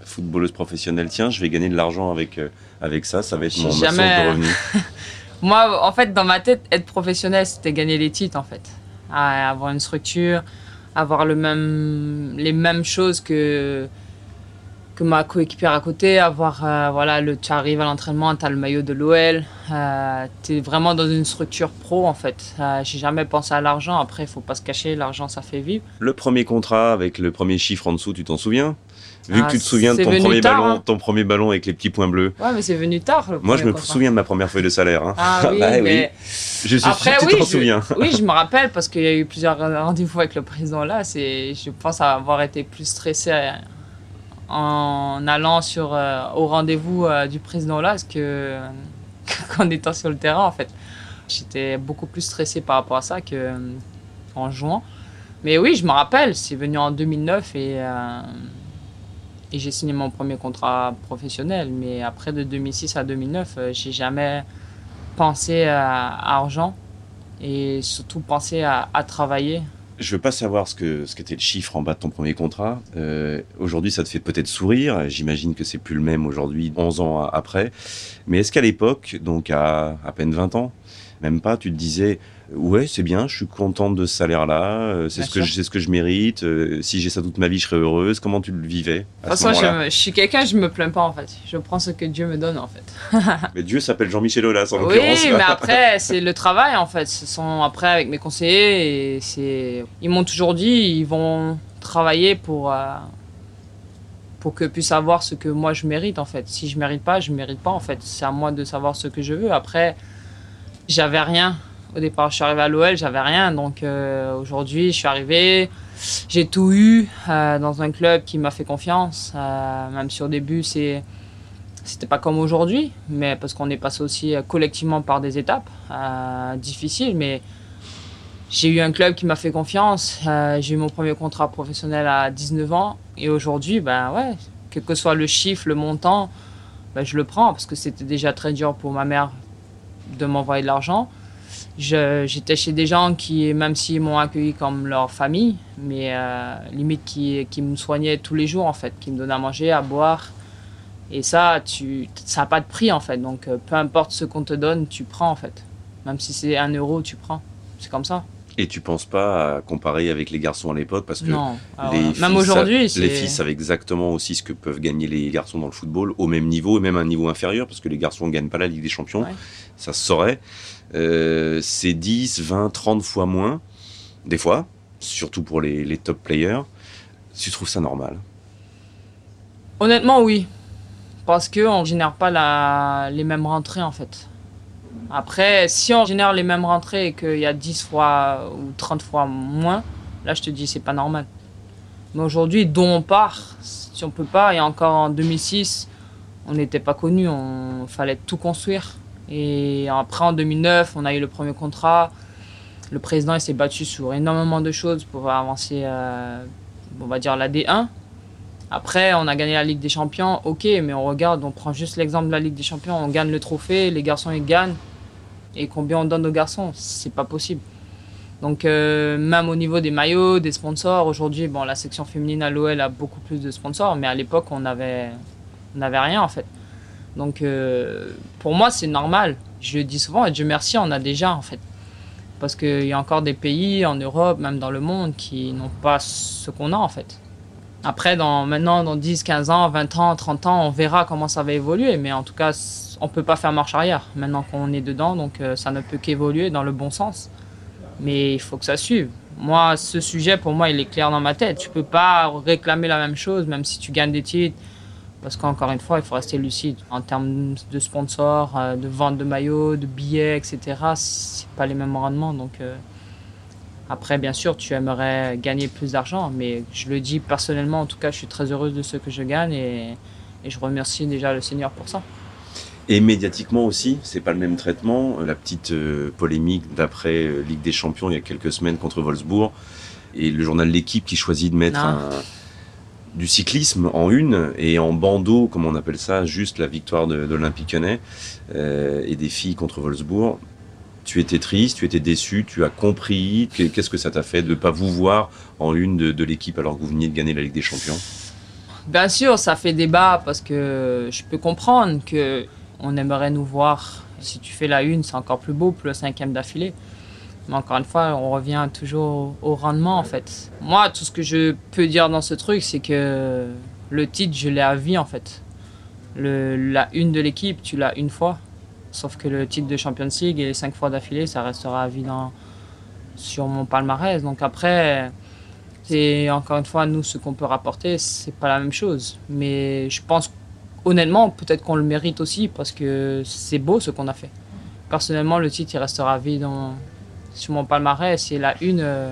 footballeuse professionnelle, tiens, je vais gagner de l'argent avec avec ça, ça va être mon jamais... de revenus. Moi, en fait, dans ma tête, être professionnel, c'était gagner les titres, en fait, avoir une structure, avoir le même les mêmes choses que que ma coéquipière à côté, avoir, euh, voilà, le, tu arrives à l'entraînement, tu as le maillot de l'OL, euh, tu es vraiment dans une structure pro en fait. Euh, j'ai jamais pensé à l'argent, après il faut pas se cacher, l'argent ça fait vivre. Le premier contrat avec le premier chiffre en dessous, tu t'en souviens? Vu que ah, tu te souviens de ton premier, ballon, hein. ton premier ballon avec les petits points bleus. Ouais, mais c'est venu tard. Moi, je me souviens de ma première feuille de salaire. Hein. Ah oui, bah mais... Je suis Après, sûr que tu t'en souviens. Oui, je me rappelle parce qu'il y a eu plusieurs rendez-vous avec le président là. Je pense avoir été plus stressé en allant sur, euh, au rendez-vous euh, du président là que qu'en étant sur le terrain en fait. J'étais beaucoup plus stressé par rapport à ça qu'en euh, jouant. Mais oui, je me rappelle, c'est venu en 2009 et, et j'ai signé mon premier contrat professionnel. Mais après, de 2006 à 2009, j'ai jamais pensé à, argent et surtout pensé à travailler je veux pas savoir ce que ce qu'était le chiffre en bas de ton premier contrat. Euh, aujourd'hui, ça te fait peut-être sourire. J'imagine que c'est plus le même aujourd'hui, 11 ans après. Mais est-ce qu'à l'époque, donc à à peine 20 ans, même pas, tu te disais ouais, c'est bien, je suis contente de ce salaire-là, euh, c'est ce, que je, ce que je mérite, euh, si j'ai ça toute ma vie, je serais heureuse. Comment tu le vivais De toute façon, je, suis quelqu'un, je me plains pas en fait. Je prends ce que Dieu me donne en fait. mais Dieu s'appelle Jean-Michel Aulas en Oui, mais après, c'est le travail en fait. Ce sont après avec mes conseillers, et c'est... ils m'ont toujours dit, ils vont travailler pour. Euh, pour que puisse avoir ce que moi je mérite en fait. Si je mérite pas, je mérite pas en fait. C'est à moi de savoir ce que je veux. Après, j'avais rien. Au départ, je suis arrivé à l'OL, j'avais rien. Donc euh, aujourd'hui, je suis arrivé, j'ai tout eu euh, dans un club qui m'a fait confiance. Euh, même si au début, c'est c'était pas comme aujourd'hui, mais parce qu'on est passé aussi collectivement par des étapes difficiles. Mais j'ai eu un club qui m'a fait confiance. j'ai eu mon premier contrat professionnel à 19 ans. Et aujourd'hui, ben ouais, quel que soit le chiffre, le montant, ben, je le prends parce que c'était déjà très dur pour ma mère de m'envoyer de l'argent. J'étais chez des gens qui, même s'ils m'ont accueilli comme leur famille, mais euh, limite qui, qui, me soignaient tous les jours en fait, qui me donnaient à manger, à boire. Et ça, tu, ça n'a pas de prix en fait. Donc euh, peu importe ce qu'on te donne, tu prends en fait. Même si c'est un euro, tu prends. C'est comme ça. Et tu penses pas à comparer avec les garçons à l'époque parce que non. les même aujourd'hui, les filles savent exactement aussi ce que peuvent gagner les garçons dans le football au même niveau et même à un niveau inférieur parce que les garçons ne gagnent pas la Ligue des Champions, ça se saurait. Euh, c'est 10, 20, 30 fois moins des fois, surtout pour les, les top players. Tu trouves ça normal? Honnêtement, oui, parce que on génère pas la, les mêmes rentrées en fait. Après, si on génère les mêmes rentrées et qu'il y a 10 fois ou 30 fois moins, là, je te dis, c'est pas normal. Mais aujourd'hui, d'où on part, si on peut pas, et encore en 2006, on n'était pas connu, on fallait tout construire. Et après, en 2009, on a eu le premier contrat. Le président s'est battu sur énormément de choses pour avancer, euh, on va dire, la D1. Après, on a gagné la Ligue des Champions, ok, mais on regarde, on prend juste l'exemple de la Ligue des Champions, on gagne le trophée, les garçons ils gagnent. Et combien on donne aux garçons C'est pas possible. Donc, euh, même au niveau des maillots, des sponsors, aujourd'hui, bon, la section féminine à l'OL a beaucoup plus de sponsors, mais à l'époque, on n'avait on avait rien en fait. Donc, euh, pour moi, c'est normal. Je le dis souvent, et Dieu merci, on a déjà en fait. Parce qu'il y a encore des pays en Europe, même dans le monde, qui n'ont pas ce qu'on a en fait. Après, maintenant, dans 10, 15 ans, 20 ans, 30 ans, on verra comment ça va évoluer. Mais en tout cas, on peut pas faire marche arrière maintenant qu'on est dedans. Donc, euh, ça ne peut qu'évoluer dans le bon sens. Mais il faut que ça suive. Moi, ce sujet, pour moi, il est clair dans ma tête. Tu peux pas réclamer la même chose, même si tu gagnes des titres. Parce qu'encore une fois, il faut rester lucide. En termes de sponsors, euh, de vente de maillots, de billets, etc., c'est pas les mêmes rendements. Donc, euh, après, bien sûr, tu aimerais gagner plus d'argent, mais je le dis personnellement, en tout cas, je suis très heureuse de ce que je gagne et je remercie déjà le Seigneur pour ça. Et médiatiquement aussi, c'est pas le même traitement. La petite euh, polémique d'après Ligue des Champions il y a quelques semaines contre Wolfsburg et le journal L'équipe qui choisit de mettre un, du cyclisme en une et en bandeau, comme on appelle ça, juste la victoire de, l'Olympique euh, et des filles contre Wolfsburg. Tu étais triste, tu étais déçu, tu as compris. Qu'est-ce que ça t'a fait de ne pas vous voir en une de, l'équipe alors que vous veniez de gagner la Ligue des Champions? Bien sûr, ça fait débat parce que je peux comprendre que on aimerait nous voir. Si tu fais la une, c'est encore plus beau, plus le cinquième d'affilée. Mais encore une fois, on revient toujours au rendement en fait. Moi, tout ce que je peux dire dans ce truc, c'est que le titre, je l'ai à vie en fait. Le, la une de l'équipe, tu l'as une fois. Sauf que le titre de Champions League et les cinq fois d'affilée, ça restera à vie dans, sur mon palmarès. Donc après, c'est encore une fois, nous, ce qu'on peut rapporter, c'est pas la même chose. Mais je pense honnêtement, peut-être qu'on le mérite aussi parce que c'est beau ce qu'on a fait. Personnellement, le titre, il restera dans, sur mon palmarès et la une, euh,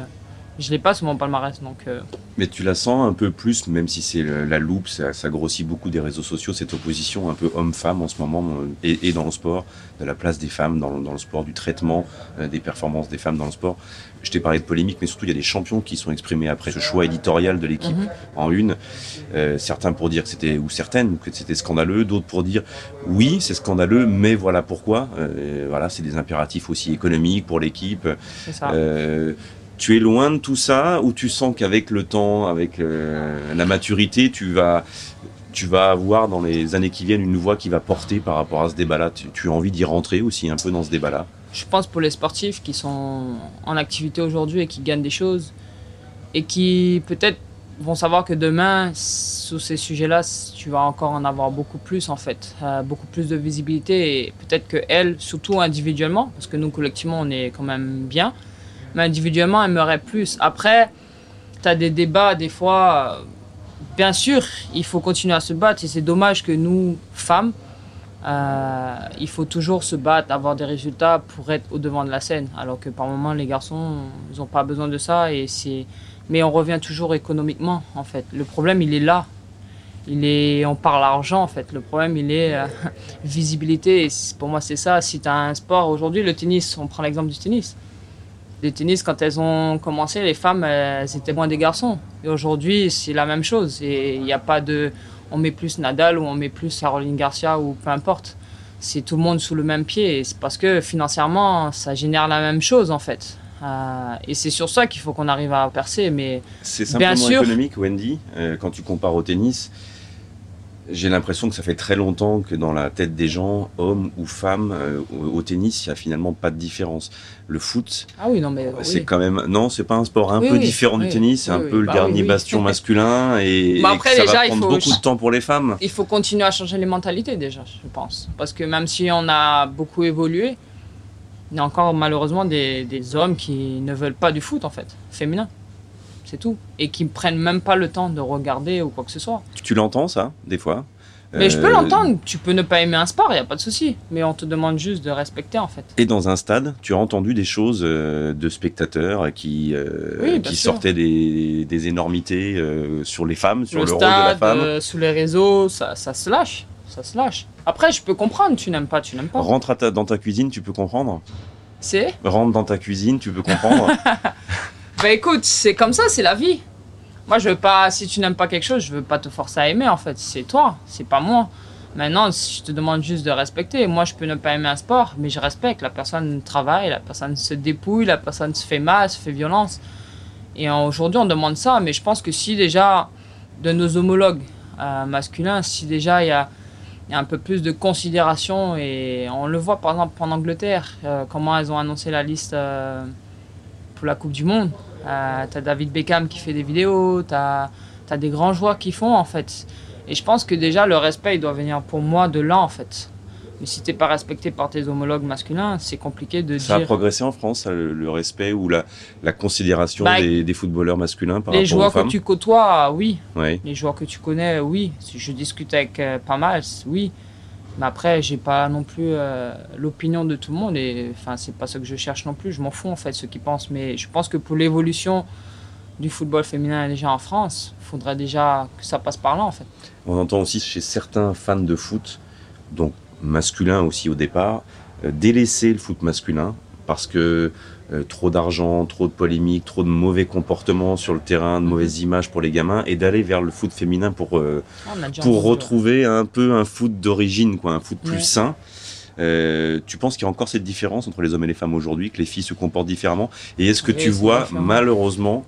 je l'ai pas sur mon palmarès. Donc, euh. Mais tu la sens un peu plus, même si c'est la loupe, ça, grossit beaucoup des réseaux sociaux, cette opposition un peu homme-femme en ce moment, euh, et, dans le sport, de la place des femmes dans, le sport, du traitement des performances des femmes dans le sport. Je t'ai parlé de polémique, mais surtout il y a des champions qui sont exprimés après ce choix éditorial de l'équipe mhm. en une. certains pour dire que c'était, ou certaines, que c'était scandaleux, d'autres pour dire oui, c'est scandaleux, mais voilà pourquoi. voilà, c'est des impératifs aussi économiques pour l'équipe. tu es loin de tout ça ou tu sens qu'avec le temps, avec euh, la maturité, tu vas, tu vas avoir dans les années qui viennent une voix qui va porter par rapport à ce débat-là? Tu, tu, as envie d'y rentrer aussi un peu dans ce débat-là? Je pense pour les sportifs qui sont en activité aujourd'hui et qui gagnent des choses et qui peut-être vont savoir que demain, sous ces sujets-là, tu vas encore en avoir beaucoup plus en fait, euh, beaucoup plus de visibilité et peut-être que elle, surtout individuellement, parce que nous collectivement on est quand même bien, mais individuellement elle aimerait plus. Après, tu as des débats des fois, euh, bien sûr, il faut continuer à se battre et c'est dommage que nous, femmes, euh, il faut toujours se battre, avoir des résultats pour être au devant de la scène, alors que par moments les garçons, ils n'ont pas besoin de ça et mais on revient toujours économiquement en fait. Le problème il est là. Il est, on parle argent en fait. Le problème il est euh, visibilité. Et pour moi c'est ça. Si tu as un sport aujourd'hui, le tennis, on prend l'exemple du tennis. Les tennis quand elles ont commencé, les femmes elles étaient moins des garçons. Et aujourd'hui c'est la même chose. Et il n'y a pas de, on met plus Nadal ou on met plus Caroline Garcia ou peu importe. C'est tout le monde sous le même pied. C'est parce que financièrement ça génère la même chose en fait. Euh, et c'est sur ça qu'il faut qu'on arrive à percer. Mais c'est simplement sûr, économique, Wendy. Euh, quand tu compares au tennis, j'ai l'impression que ça fait très longtemps que dans la tête des gens, hommes ou femmes, euh, au, tennis, il y a finalement pas de différence. Le foot, ah oui, non, mais c'est quand même non, c'est pas un sport un peu différent du tennis, c'est un peu le bah dernier bastion masculin et, bah après, ça va prendre beaucoup de temps pour les femmes. Il faut continuer à changer les mentalités déjà, je pense, parce que même si on a beaucoup évolué il y a encore malheureusement des, des, hommes qui ne veulent pas du foot en fait, féminin. C'est tout. Et qui ne prennent même pas le temps de regarder ou quoi que ce soit. Tu, l'entends ça, des fois Mais je peux Euh, l'entendre, tu peux ne pas aimer un sport, il n'y a pas de souci. Mais on te demande juste de respecter en fait. Et dans un stade, tu as entendu des choses euh, de spectateurs qui, euh, Oui, qui sûr. sortaient des, des énormités sur les femmes, sur le le, rôle de la stade, femme. sous les réseaux, ça, ça se lâche. Ça se lâche. Après, je peux comprendre, tu n'aimes pas, tu n'aimes pas. Rentre à ta- dans ta cuisine, tu peux comprendre. C'est Rentre dans ta cuisine, tu peux comprendre. Bah écoute, c'est comme ça, c'est la vie. Moi, je veux pas, si tu n'aimes pas quelque chose, je veux pas te forcer à aimer en fait. C'est toi, c'est pas moi. Maintenant, si je te demande juste de respecter, moi je peux ne pas aimer un sport, mais je respecte. La personne travaille, la personne se dépouille, la personne se fait mal, se fait violence. Et aujourd'hui, on demande ça, mais je pense que si déjà, de nos homologues euh, masculins, si déjà il y a, il y a un peu plus de considération, et on le voit par exemple en Angleterre, euh, comment elles ont annoncé la liste euh, pour la Coupe du Monde. Euh, t'as David Beckham qui fait des vidéos, t'as as des grands joueurs qui font en fait. Et je pense que déjà le respect il doit venir pour moi de là en fait. Mais si t'es pas respecté par tes homologues masculins, c'est compliqué de Ça a dire. progressé en France, ça, le, le respect ou la, la considération Bah, des, des footballeurs masculins par Les rapport aux joueurs que tu côtoies, oui. Les joueurs que tu connais, oui. Si je discute avec euh, pas mal, oui. Mais après, j'ai pas non plus euh, l'opinion de tout le monde et enfin c'est pas ce que je cherche non plus. Je m'en fous en fait ceux qui pensent. Mais je pense que pour l'évolution du football féminin déjà en France, il faudrait déjà que ça passe par là en fait. On entend aussi chez certains fans de foot, donc masculins aussi au départ, euh, délaisser le foot masculin parce que euh, trop d'argent, trop de polémiques, trop de mauvais comportements sur le terrain, de mauvaises images pour les gamins, et d'aller vers le foot féminin pour, euh, On a déjà pour retrouver un peu un foot d'origine, quoi, un foot plus Ouais. sain. Euh, tu penses qu'il y a encore cette différence entre les hommes et les femmes aujourd'hui, que les filles se comportent différemment? Et est-ce que Oui, tu vois malheureusement,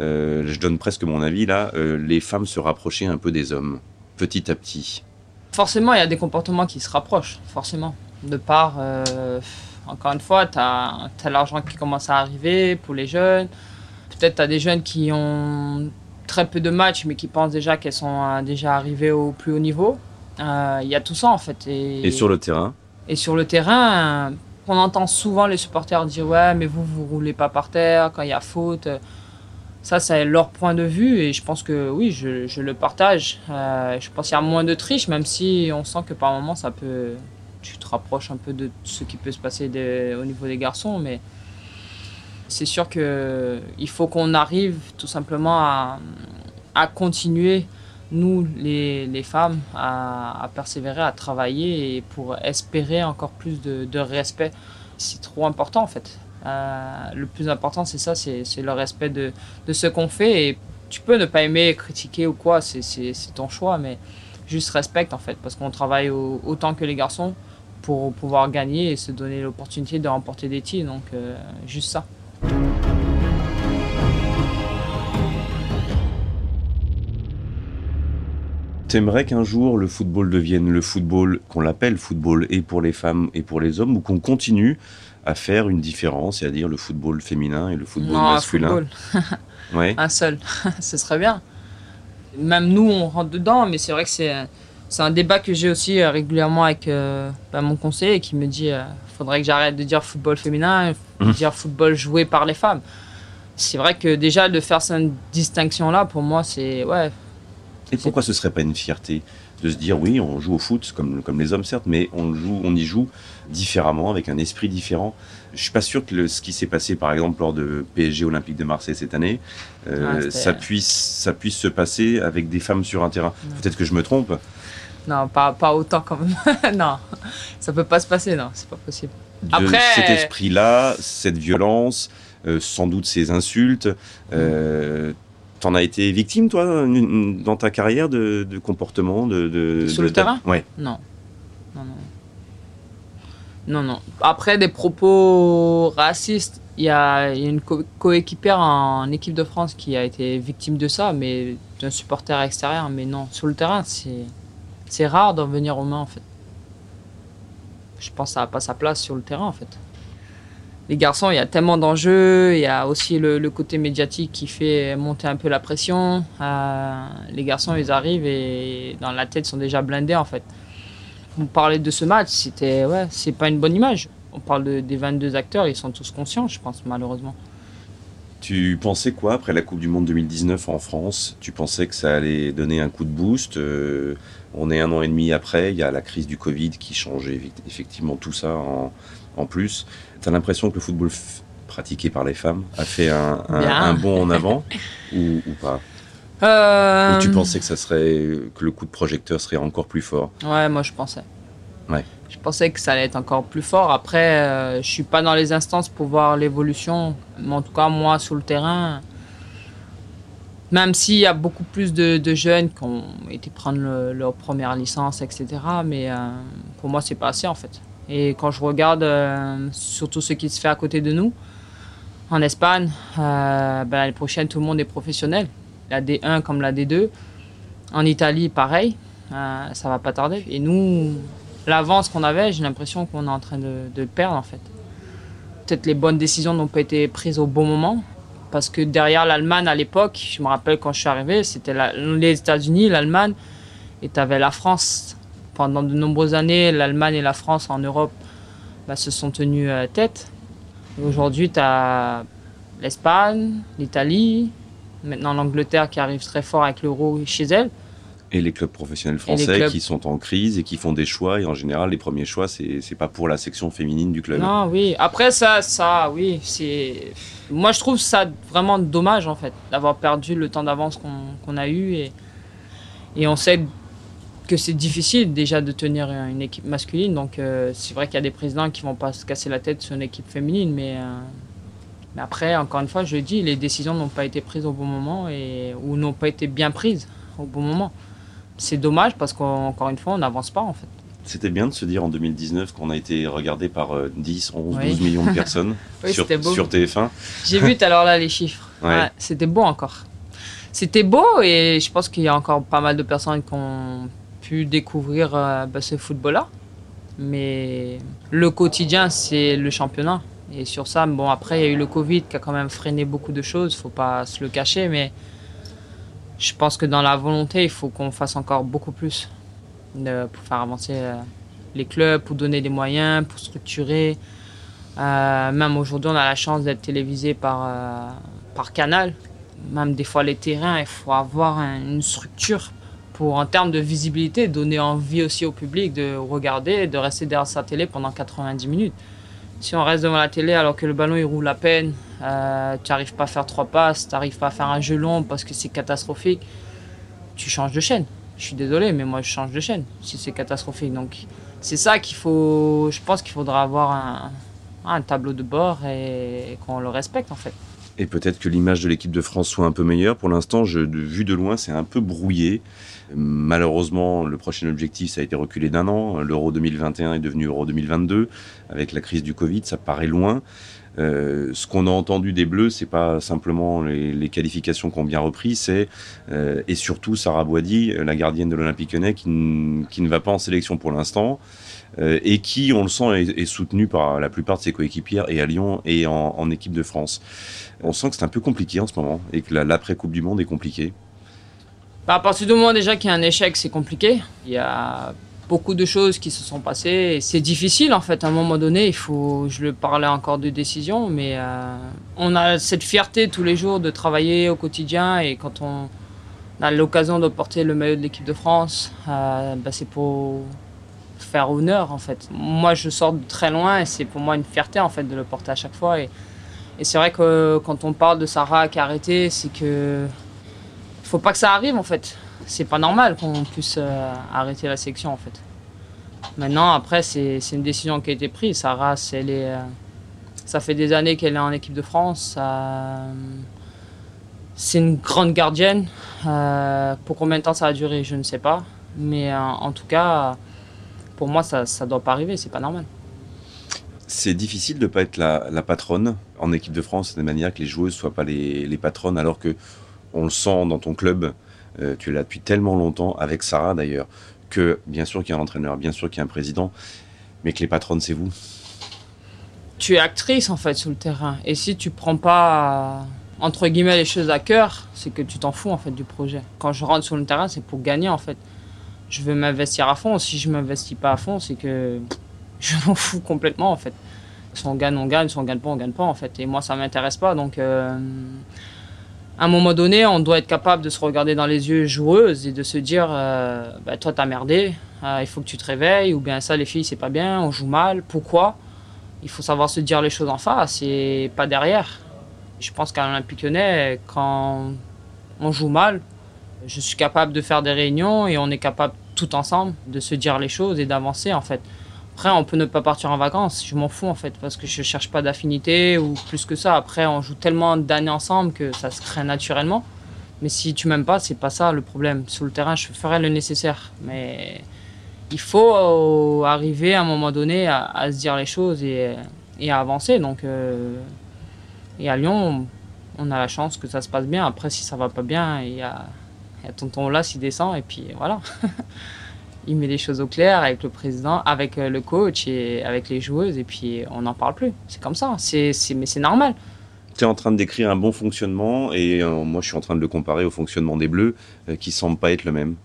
euh, je donne presque mon avis là, euh, les femmes se rapprocher un peu des hommes, petit à petit? Forcément, il y a des comportements qui se rapprochent, forcément. De part, euh, encore une fois, tu as, l'argent qui commence à arriver pour les jeunes. Peut-être tu as des jeunes qui ont très peu de matchs, mais qui pensent déjà qu'elles sont euh, déjà arrivées au plus haut niveau. Euh, Il y a tout ça, en fait. Et, Et sur le terrain et sur le terrain, euh, on entend souvent les supporters dire Ouais, mais vous, vous roulez pas par terre quand il y a faute. Ça, c'est leur point de vue et je pense que oui, je, je le partage. Euh, je pense qu'il y a moins de triche, même si on sent que par moments, ça peut. Tu te rapproches un peu de ce qui peut se passer au niveau des garçons, mais c'est sûr que il faut qu'on arrive tout simplement à, à continuer, nous, les, les femmes, à, persévérer, à travailler et pour espérer encore plus de, respect. C'est trop important en fait. Euh, le plus important, c'est ça, c'est le respect de, de ce qu'on fait. Et tu peux ne pas aimer, critiquer ou quoi, c'est- ton choix, mais juste respecte en fait, parce qu'on travaille au- autant que les garçons pour pouvoir gagner et se donner l'opportunité de remporter des titres. Donc, euh, juste ça. T'aimerais qu'un jour le football devienne le football qu'on l'appelle football et pour les femmes et pour les hommes ou qu'on continue à faire une différence, c'est-à-dire le football féminin et le football Non, un masculin? football, Ouais. un seul, ce serait bien. Même nous, on rentre dedans, mais c'est vrai que c'est c'est un débat que j'ai aussi euh, régulièrement avec euh, bah, mon conseiller qui me dit euh, faudrait que j'arrête de dire football féminin, Mhm. dire football joué par les femmes. C'est vrai que déjà de faire cette distinction-là, pour moi, c'est ouais, Et pourquoi ce serait pas une fierté de se dire oui, on joue au foot comme, comme les hommes certes, mais on joue, on y joue différemment, avec un esprit différent. Je suis pas sûr que le- ce qui s'est passé par exemple lors de PSG Olympique de Marseille cette année, euh, c'était- ça puisse ça puisse se passer avec des femmes sur un terrain. Peut-être que je me trompe. Non, pas, pas autant quand même. non, ça peut pas se passer, non, c'est pas possible. De Après- cet esprit-là, cette violence, euh, sans doute ces insultes. Euh, T'en as été victime, toi, dans ta carrière de, de comportement de, de- Sur de- le terrain Ouais. Non. Non, non. Non, non. Après, des propos racistes, il y a, une co- coéquipière en, équipe de France qui a été victime de ça, mais d'un supporter extérieur. Mais non, sur le terrain, c'est, c'est rare d'en venir aux mains, en fait. Je pense que ça n'a pas sa place sur le terrain, en fait. Les garçons, il y a tellement d'enjeux, il y a aussi le, côté médiatique qui fait monter un peu la pression. Euh, les garçons, ils arrivent et dans la tête, sont déjà blindés, en fait. On parlait de ce match, c'était ouais, c'est pas une bonne image. On parle de- des 22 acteurs, ils sont tous conscients, je pense, malheureusement. Tu pensais quoi après la Coupe du Monde 2019 en France? Tu pensais que ça allait donner un coup de boost euh, On est un an et demi après, il y a la crise du Covid qui change effectivement tout ça en, plus. Tu as l'impression que le football pratiqué par les femmes a fait un, bond en avant ou, pas? Euh, Ou tu pensais que ça serait que le coup de projecteur serait encore plus fort? Ouais, moi je pensais. Ouais. Je pensais que ça allait être encore plus fort. Après, je euh, je suis pas dans les instances pour voir l'évolution. Mais en tout cas, moi, sur le terrain, même s'il y a beaucoup plus de, jeunes qui ont été prendre leur première licence, etc. Mais euh, pour moi, c'est pas assez en fait. Et quand je regarde euh, surtout ce qui se fait à côté de nous, en Espagne, ben, l'année prochaine, tout le monde est professionnel. La D1 comme la D2. En Italie, pareil. ça va pas tarder. Et nous, l'avance qu'on avait, j'ai l'impression qu'on est en train de, de, perdre en fait. Peut-être les bonnes décisions n'ont pas été prises au bon moment. Parce que derrière l'Allemagne à l'époque, je me rappelle quand je suis arrivé, c'était les États-Unis, l'Allemagne, et tu avais la France. Pendant de nombreuses années, l'Allemagne et la France en Europe bah, se sont tenues à tête. Aujourd'hui, tu as l'Espagne, l'Italie, maintenant l'Angleterre qui arrive très fort avec l'euro chez elle. Et les clubs professionnels français qui sont en crise et qui font des choix. Et en général, les premiers choix, c'est n'est pas pour la section féminine du club. Non, oui. Après, ça, ça oui. c'est Moi, je trouve ça vraiment dommage, en fait, d'avoir perdu le temps d'avance qu'on a eu. Et, et on sait que c'est difficile déjà de tenir une équipe masculine. Donc, euh, c'est vrai qu'il y a des présidents qui vont pas se casser la tête sur une équipe féminine. Mais, euh, mais après, encore une fois, je dis, les décisions n'ont pas été prises au bon moment et, ou n'ont pas été bien prises au bon moment c'est dommage parce qu'encore une fois, on n'avance pas en fait. C'était bien de se dire en 2019 qu'on a été regardé par 10, 11, 12 millions de personnes sur, sur, TF1. J'ai vu tout à l'heure là les chiffres. c'était beau encore. C'était beau et je pense qu'il y a encore pas mal de personnes qui ont pu découvrir euh, bah, ce football-là. Mais le quotidien, c'est le championnat. Et sur ça, bon, après, il y a eu le Covid qui a quand même freiné beaucoup de choses, faut pas se le cacher, mais je pense que dans la volonté, il faut qu'on fasse encore beaucoup plus pour faire avancer euh, les clubs, pour donner des moyens, pour structurer. Euh, même aujourd'hui, on a la chance d'être télévisé par, euh, par canal. Même des fois, les terrains, il faut avoir une structure pour, en termes de visibilité, donner envie aussi au public de regarder, de rester derrière sa télé pendant 90 minutes. Si on reste devant la télé alors que le ballon il roule à peine, euh, tu n'arrives pas à faire trois passes, tu n'arrives pas à faire un jeu long parce que c'est catastrophique, tu changes de chaîne. Je suis désolé, mais moi je change de chaîne si c'est catastrophique. Donc c'est ça qu'il faut. Je pense qu'il faudra avoir un, un, tableau de bord et, qu'on le respecte en fait. Et peut-être que l'image de l'équipe de France soit un peu meilleure. Pour l'instant, vu de loin, c'est un peu brouillé. Malheureusement, le prochain objectif, ça a été reculé d'un an. L'Euro 2021 est devenu Euro 2022. Avec la crise du Covid, ça paraît loin. Euh, ce qu'on a entendu des Bleus, c'est pas simplement les, qualifications qu'on bien repris, c'est euh, et surtout Sarah Boidi, la gardienne de l'Olympique Lyonnais, qui, ne va pas en sélection pour l'instant euh, et qui, on le sent, est, soutenue par la plupart de ses coéquipières et à Lyon et en, équipe de France. On sent que c'est un peu compliqué en ce moment et que l'après Coupe du Monde est compliqué. Bah, à partir du moment déjà qu'il y a un échec, c'est compliqué. Il y a beaucoup de choses qui se sont passées. C'est difficile en fait. À un moment donné, il faut. Je le parlais encore de décision, mais euh, on a cette fierté tous les jours de travailler au quotidien et quand on a l'occasion de porter le maillot de l'équipe de France, euh, bah, c'est pour faire honneur en fait. Moi, je sors de très loin et c'est pour moi une fierté en fait de le porter à chaque fois. Et, et c'est vrai que quand on parle de Sarah qui a arrêté, c'est que faut pas que ça arrive en fait. C'est pas normal qu'on puisse euh, arrêter la sélection en fait. Maintenant, après, c'est une décision qui a été prise. Sarah, elle euh, ça fait des années qu'elle est en équipe de France. c'est une grande gardienne. Euh, pour combien de temps ça va durer, je ne sais pas. Mais en tout cas, pour moi, ça ne doit pas arriver. C'est pas normal. C'est difficile de ne pas être la, patronne en équipe de France de manière que les joueuses ne soient pas les patronnes alors que on le sent dans ton club, euh, tu là depuis tellement longtemps, avec Sarah d'ailleurs, que bien sûr qu'il y a un entraîneur, bien sûr qu'il y a un président, mais que les patronnes, c'est vous. Tu es actrice en fait sur le terrain. Et si tu prends pas, entre guillemets, les choses à cœur, c'est que tu t'en fous en fait du projet. Quand je rentre sur le terrain, c'est pour gagner en fait. Je veux m'investir à fond. Si je m'investis pas à fond, c'est que je m'en fous complètement en fait. Si on gagne, on gagne. Si on gagne pas, on gagne pas, en fait. Et moi, ça m'intéresse pas. Donc, euh, à un moment donné, on doit être capable de se regarder dans les yeux joueuses et de se dire euh, bah, Toi, t'as merdé. Euh, il faut que tu te réveilles. Ou bien ça, les filles, c'est pas bien. On joue mal. Pourquoi? Il faut savoir se dire les choses en face et pas derrière. Je pense qu'à l'Olympique Lyonnais, quand on joue mal, je suis capable de faire des réunions et on est capable tout ensemble de se dire les choses et d'avancer en fait. Après, on peut ne pas partir en vacances, je m'en fous en fait, parce que je cherche pas d'affinité ou plus que ça. Après, on joue tellement d'années ensemble que ça se crée naturellement. Mais si tu m'aimes pas, c'est pas ça le problème. Sur le terrain, je ferai le nécessaire. Mais il faut arriver à un moment donné à, se dire les choses et, à avancer. Donc, euh, et à Lyon, on a la chance que ça se passe bien. Après, si ça va pas bien, il y a, y tonton là qui descend et puis voilà. il met les choses au clair avec le président, avec euh, le coach et avec les joueuses, et puis on n'en parle plus. C'est comme ça, c'est, mais c'est normal. Tu es en train de décrire un bon fonctionnement, et euh, moi je suis en train de le comparer au fonctionnement des Bleus, euh, qui semble pas être le même.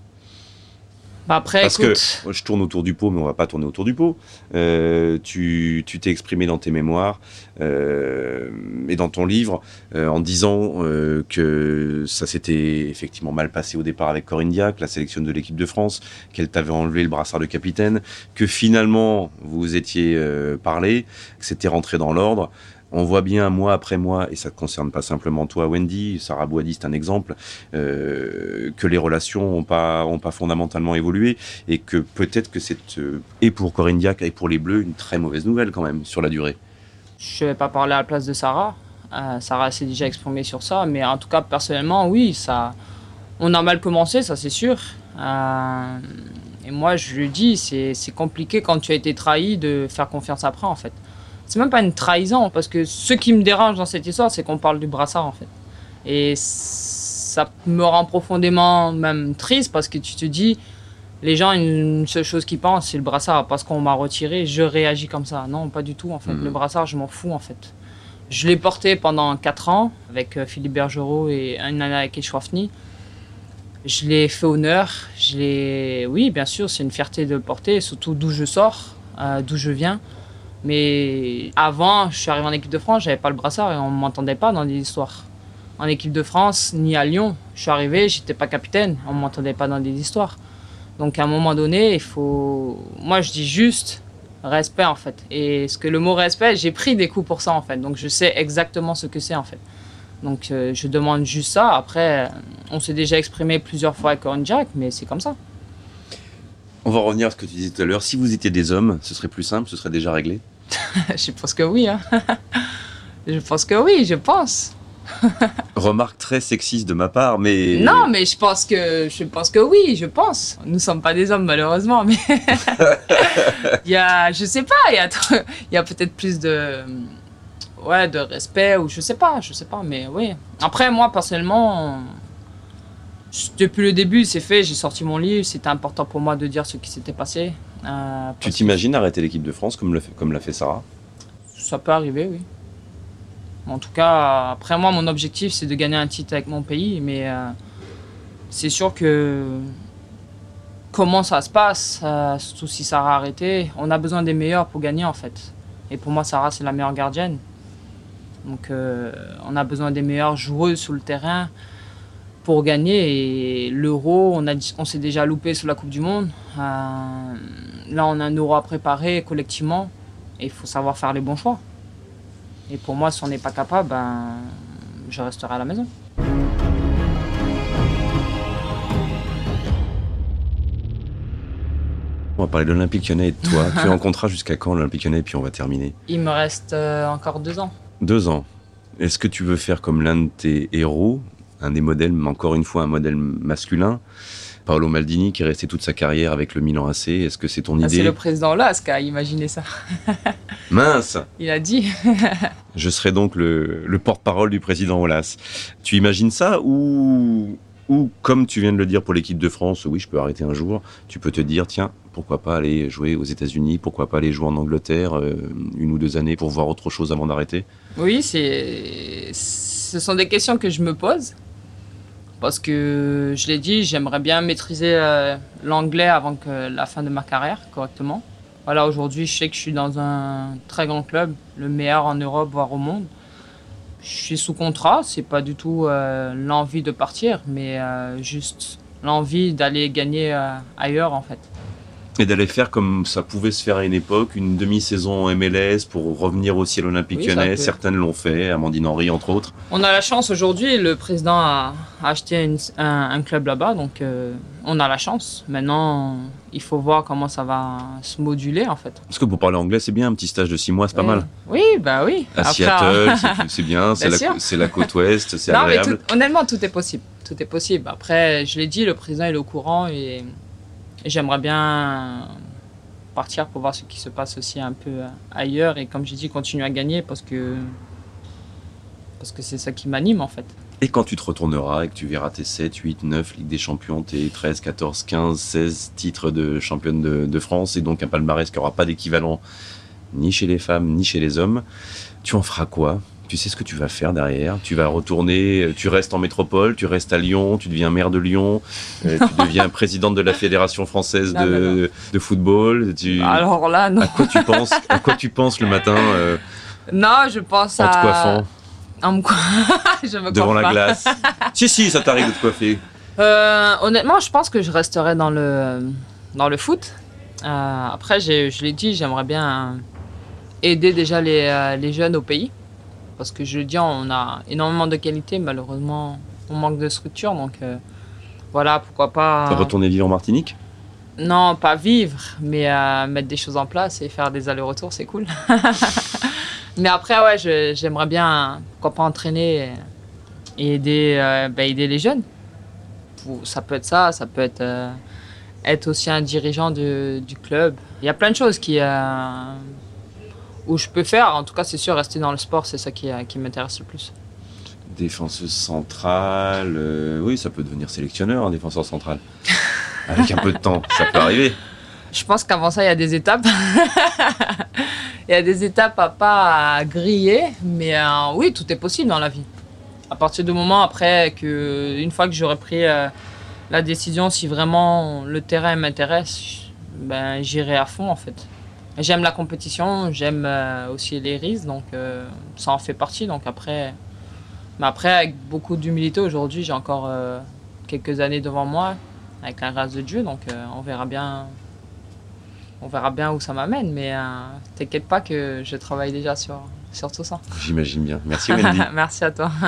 Bah, après, Parce que je tourne autour du pot, mais on va pas tourner autour du pot. Euh, tu t'es exprimé dans tes mémoires euh, et dans ton livre euh, en disant que ça s'était effectivement mal passé au départ avec Corinne Diac, la sélection de l'équipe de France, qu'elle t'avait enlevé le brassard de capitaine, que finalement vous étiez parlé, que c'était rentré dans l'ordre. On voit bien mois après mois, et ça ne concerne pas simplement toi, Wendy, Sarah Boadi, c'est un exemple, euh, que les relations n'ont pas, ont pas fondamentalement évolué, et que peut-être que c'est, euh, et pour Corinne Diac et pour les Bleus, une très mauvaise nouvelle quand même, sur la durée. Je ne vais pas parler à la place de Sarah. Euh, Sarah s'est déjà exprimée sur ça, mais en tout cas, personnellement, oui, ça, on a mal commencé, ça c'est sûr. et moi, je le dis, c'est compliqué quand tu as été trahi de faire confiance après, en fait c'est même pas une trahison, parce que ce qui me dérange dans cette histoire, c'est qu'on parle du brassard, en fait. Et ça me rend profondément même triste, parce que tu te dis, les gens, une seule chose qu'ils pensent, c'est le brassard. Parce qu'on m'a retiré, je réagis comme ça. Non, pas du tout, en fait. Mhm. Le brassard, je m'en fous, en fait. Je l'ai porté pendant 4 ans, avec euh, Philippe Bergerot et une année avec Echwafni. Je l'ai fait honneur. Je l'ai... Oui, bien sûr, c'est une fierté de le porter, surtout d'où je sors, euh, d'où je viens. Mais avant, je suis arrivé en équipe de France, j'avais pas le brassard et on m'entendait pas dans des histoires. En équipe de France, ni à Lyon, je suis arrivé, j'étais pas capitaine, on m'entendait pas dans des histoires. Donc à un moment donné, il faut. Moi, je dis juste respect en fait. Et ce que le mot respect, j'ai pris des coups pour ça en fait. Donc je sais exactement ce que c'est en fait. Donc euh, je demande juste ça. Après, on s'est déjà exprimé plusieurs fois avec Orange Jack, mais c'est comme ça. On va revenir à ce que tu disais tout à l'heure. Si vous étiez des hommes, ce serait plus simple, ce serait déjà réglé? Je pense que oui. Hein. je pense que oui, je pense. Remarque très sexiste de ma part, mais non, mais je pense que je pense que oui, je pense. Nous sommes pas des hommes malheureusement, mais il y a, je sais pas, il y a, il y a peut-être plus de ouais de respect ou je sais pas, je sais pas, mais oui. Après moi personnellement, depuis le début, c'est fait, j'ai sorti mon livre, c'était important pour moi de dire ce qui s'était passé. Euh, tu t'imagines arrêter l'équipe de France comme l'a fait, comme fait Sarah? Ça peut arriver, oui. En tout cas, après moi, mon objectif, c'est de gagner un titre avec mon pays, mais euh, c'est sûr que comment ça se passe, euh, surtout si Sarah a arrêté, on a besoin des meilleurs pour gagner en fait. Et pour moi, Sarah, c'est la meilleure gardienne. Donc on a besoin des meilleures joueuses sur le terrain pour gagner. Et l'euro, on, a, on s'est déjà loupé sur la Coupe du Monde. Euh, là, on a un euro à préparer collectivement. Et il faut savoir faire les bons choix. Et pour moi, si on n'est pas capable, ben, je resterai à la maison. On va parler de l'Olympique Lyonnais et de toi. tu es en contrat jusqu'à quand l'Olympique Lyonnais et puis on va terminer Il me reste euh, encore deux ans. Deux ans. Est-ce que tu veux faire comme l'un de tes héros un des modèles, mais encore une fois un modèle masculin. Paolo Maldini qui est resté toute sa carrière avec le Milan AC. Est-ce que c'est ton ah, idée C'est le président Las qui a imaginé ça. Mince Il a dit. Je serai donc le, porte-parole du président Olas. Tu imagines ça ou, ou, comme tu viens de le dire pour l'équipe de France, oui, je peux arrêter un jour, tu peux te dire, tiens, pourquoi pas aller jouer aux États-Unis, pourquoi pas aller jouer en Angleterre euh, une ou deux années pour voir autre chose avant d'arrêter? Oui, c'est, ce sont des questions que je me pose. Parce que je l'ai dit, j'aimerais bien maîtriser euh, l'anglais avant la fin de ma carrière correctement. voilà, aujourd'hui, je sais que je suis dans un très grand club, le meilleur en Europe, voire au monde. Je suis sous contrat, c'est pas du tout euh, l'envie de partir, mais euh, juste l'envie d'aller gagner ailleurs en fait. Et d'aller faire comme ça pouvait se faire à une époque, une demi-saison MLS pour revenir au ciel olympique lyonnais. Certaines l'ont fait, Amandine Henry entre autres. On a la chance aujourd'hui, le président a, acheté un, club là-bas, donc euh, on a la chance. Maintenant, il faut voir comment ça va se moduler en fait. Parce que pour parler anglais, c'est bien, un petit stage de six mois, c'est pas mal. Oui, bah oui. À Seattle, c'est bien, c'est la, la, côte ouest, c'est agréable. Mais honnêtement, tout est possible. Tout est possible. Après, je l'ai dit, le président est au courant et j'aimerais bien partir pour voir ce qui se passe aussi un peu ailleurs et comme j'ai dit continuer à gagner parce que c'est ça qui m'anime en fait. Et quand tu te retourneras et que tu verras tes 7, 8, 9 Ligue des Champions, tes 13, 14, 15, 16 titres de championne de, de France et donc un palmarès qui n'aura pas d'équivalent ni chez les femmes ni chez les hommes, tu en feras quoi? Tu sais ce que tu vas faire derrière. Tu vas retourner, euh, tu restes en métropole, tu restes à Lyon, tu deviens maire de Lyon, euh, tu deviens présidente de la Fédération française de, de, football. Tu... Alors là, non. À quoi tu penses, à quoi tu penses le matin euh, Non, je pense en à... te coiffant en me... je me Devant la glace. si, si, ça t'arrive de te coiffer. honnêtement, je pense que je resterai dans le, dans le foot. après, je l'ai dit, j'aimerais bien aider déjà les, les jeunes au pays. Parce que je le dis, on a énormément de qualité, malheureusement, on manque de structure. Donc euh, voilà, pourquoi pas. Retourner vivre en Martinique? Non, pas vivre, mais euh, mettre des choses en place et faire des allers-retours, c'est cool. mais après, ouais, j'aimerais bien, pourquoi pas entraîner et aider, euh, bah, aider les jeunes. Ça peut être ça, ça peut être être aussi un dirigeant du club. Il y a plein de choses qui, où je peux faire. En tout cas, c'est sûr, rester dans le sport, c'est ça qui, qui m'intéresse le plus. Défenseuse centrale, euh, oui, ça peut devenir sélectionneur, un défenseur central. Avec un peu de temps, ça peut arriver. Je pense qu'avant ça, il y a des étapes. il y a des étapes à pas griller, mais euh, oui, tout est possible dans la vie. À partir du moment après que, une fois que j'aurai pris euh, la décision, si vraiment le terrain m'intéresse, ben j'irai à fond en fait. J'aime la compétition, j'aime euh, aussi les risques, donc euh, ça en fait partie. Donc après, mais après avec beaucoup d'humilité aujourd'hui, j'ai encore euh, quelques années devant moi avec la grâce de Dieu, donc on verra bien, on verra bien où ça m'amène. Mais t'inquiète pas que je travaille déjà sur sur tout ça. J'imagine bien. Merci Wendy. Merci à toi.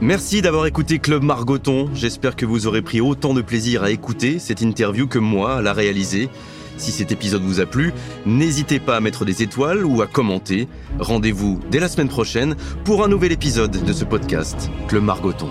Merci d'avoir écouté Club Margoton. J'espère que vous aurez pris autant de plaisir à écouter cette interview que moi à la réaliser. Si cet épisode vous a plu, n'hésitez pas à mettre des étoiles ou à commenter. Rendez-vous dès la semaine prochaine pour un nouvel épisode de ce podcast, Club Margoton.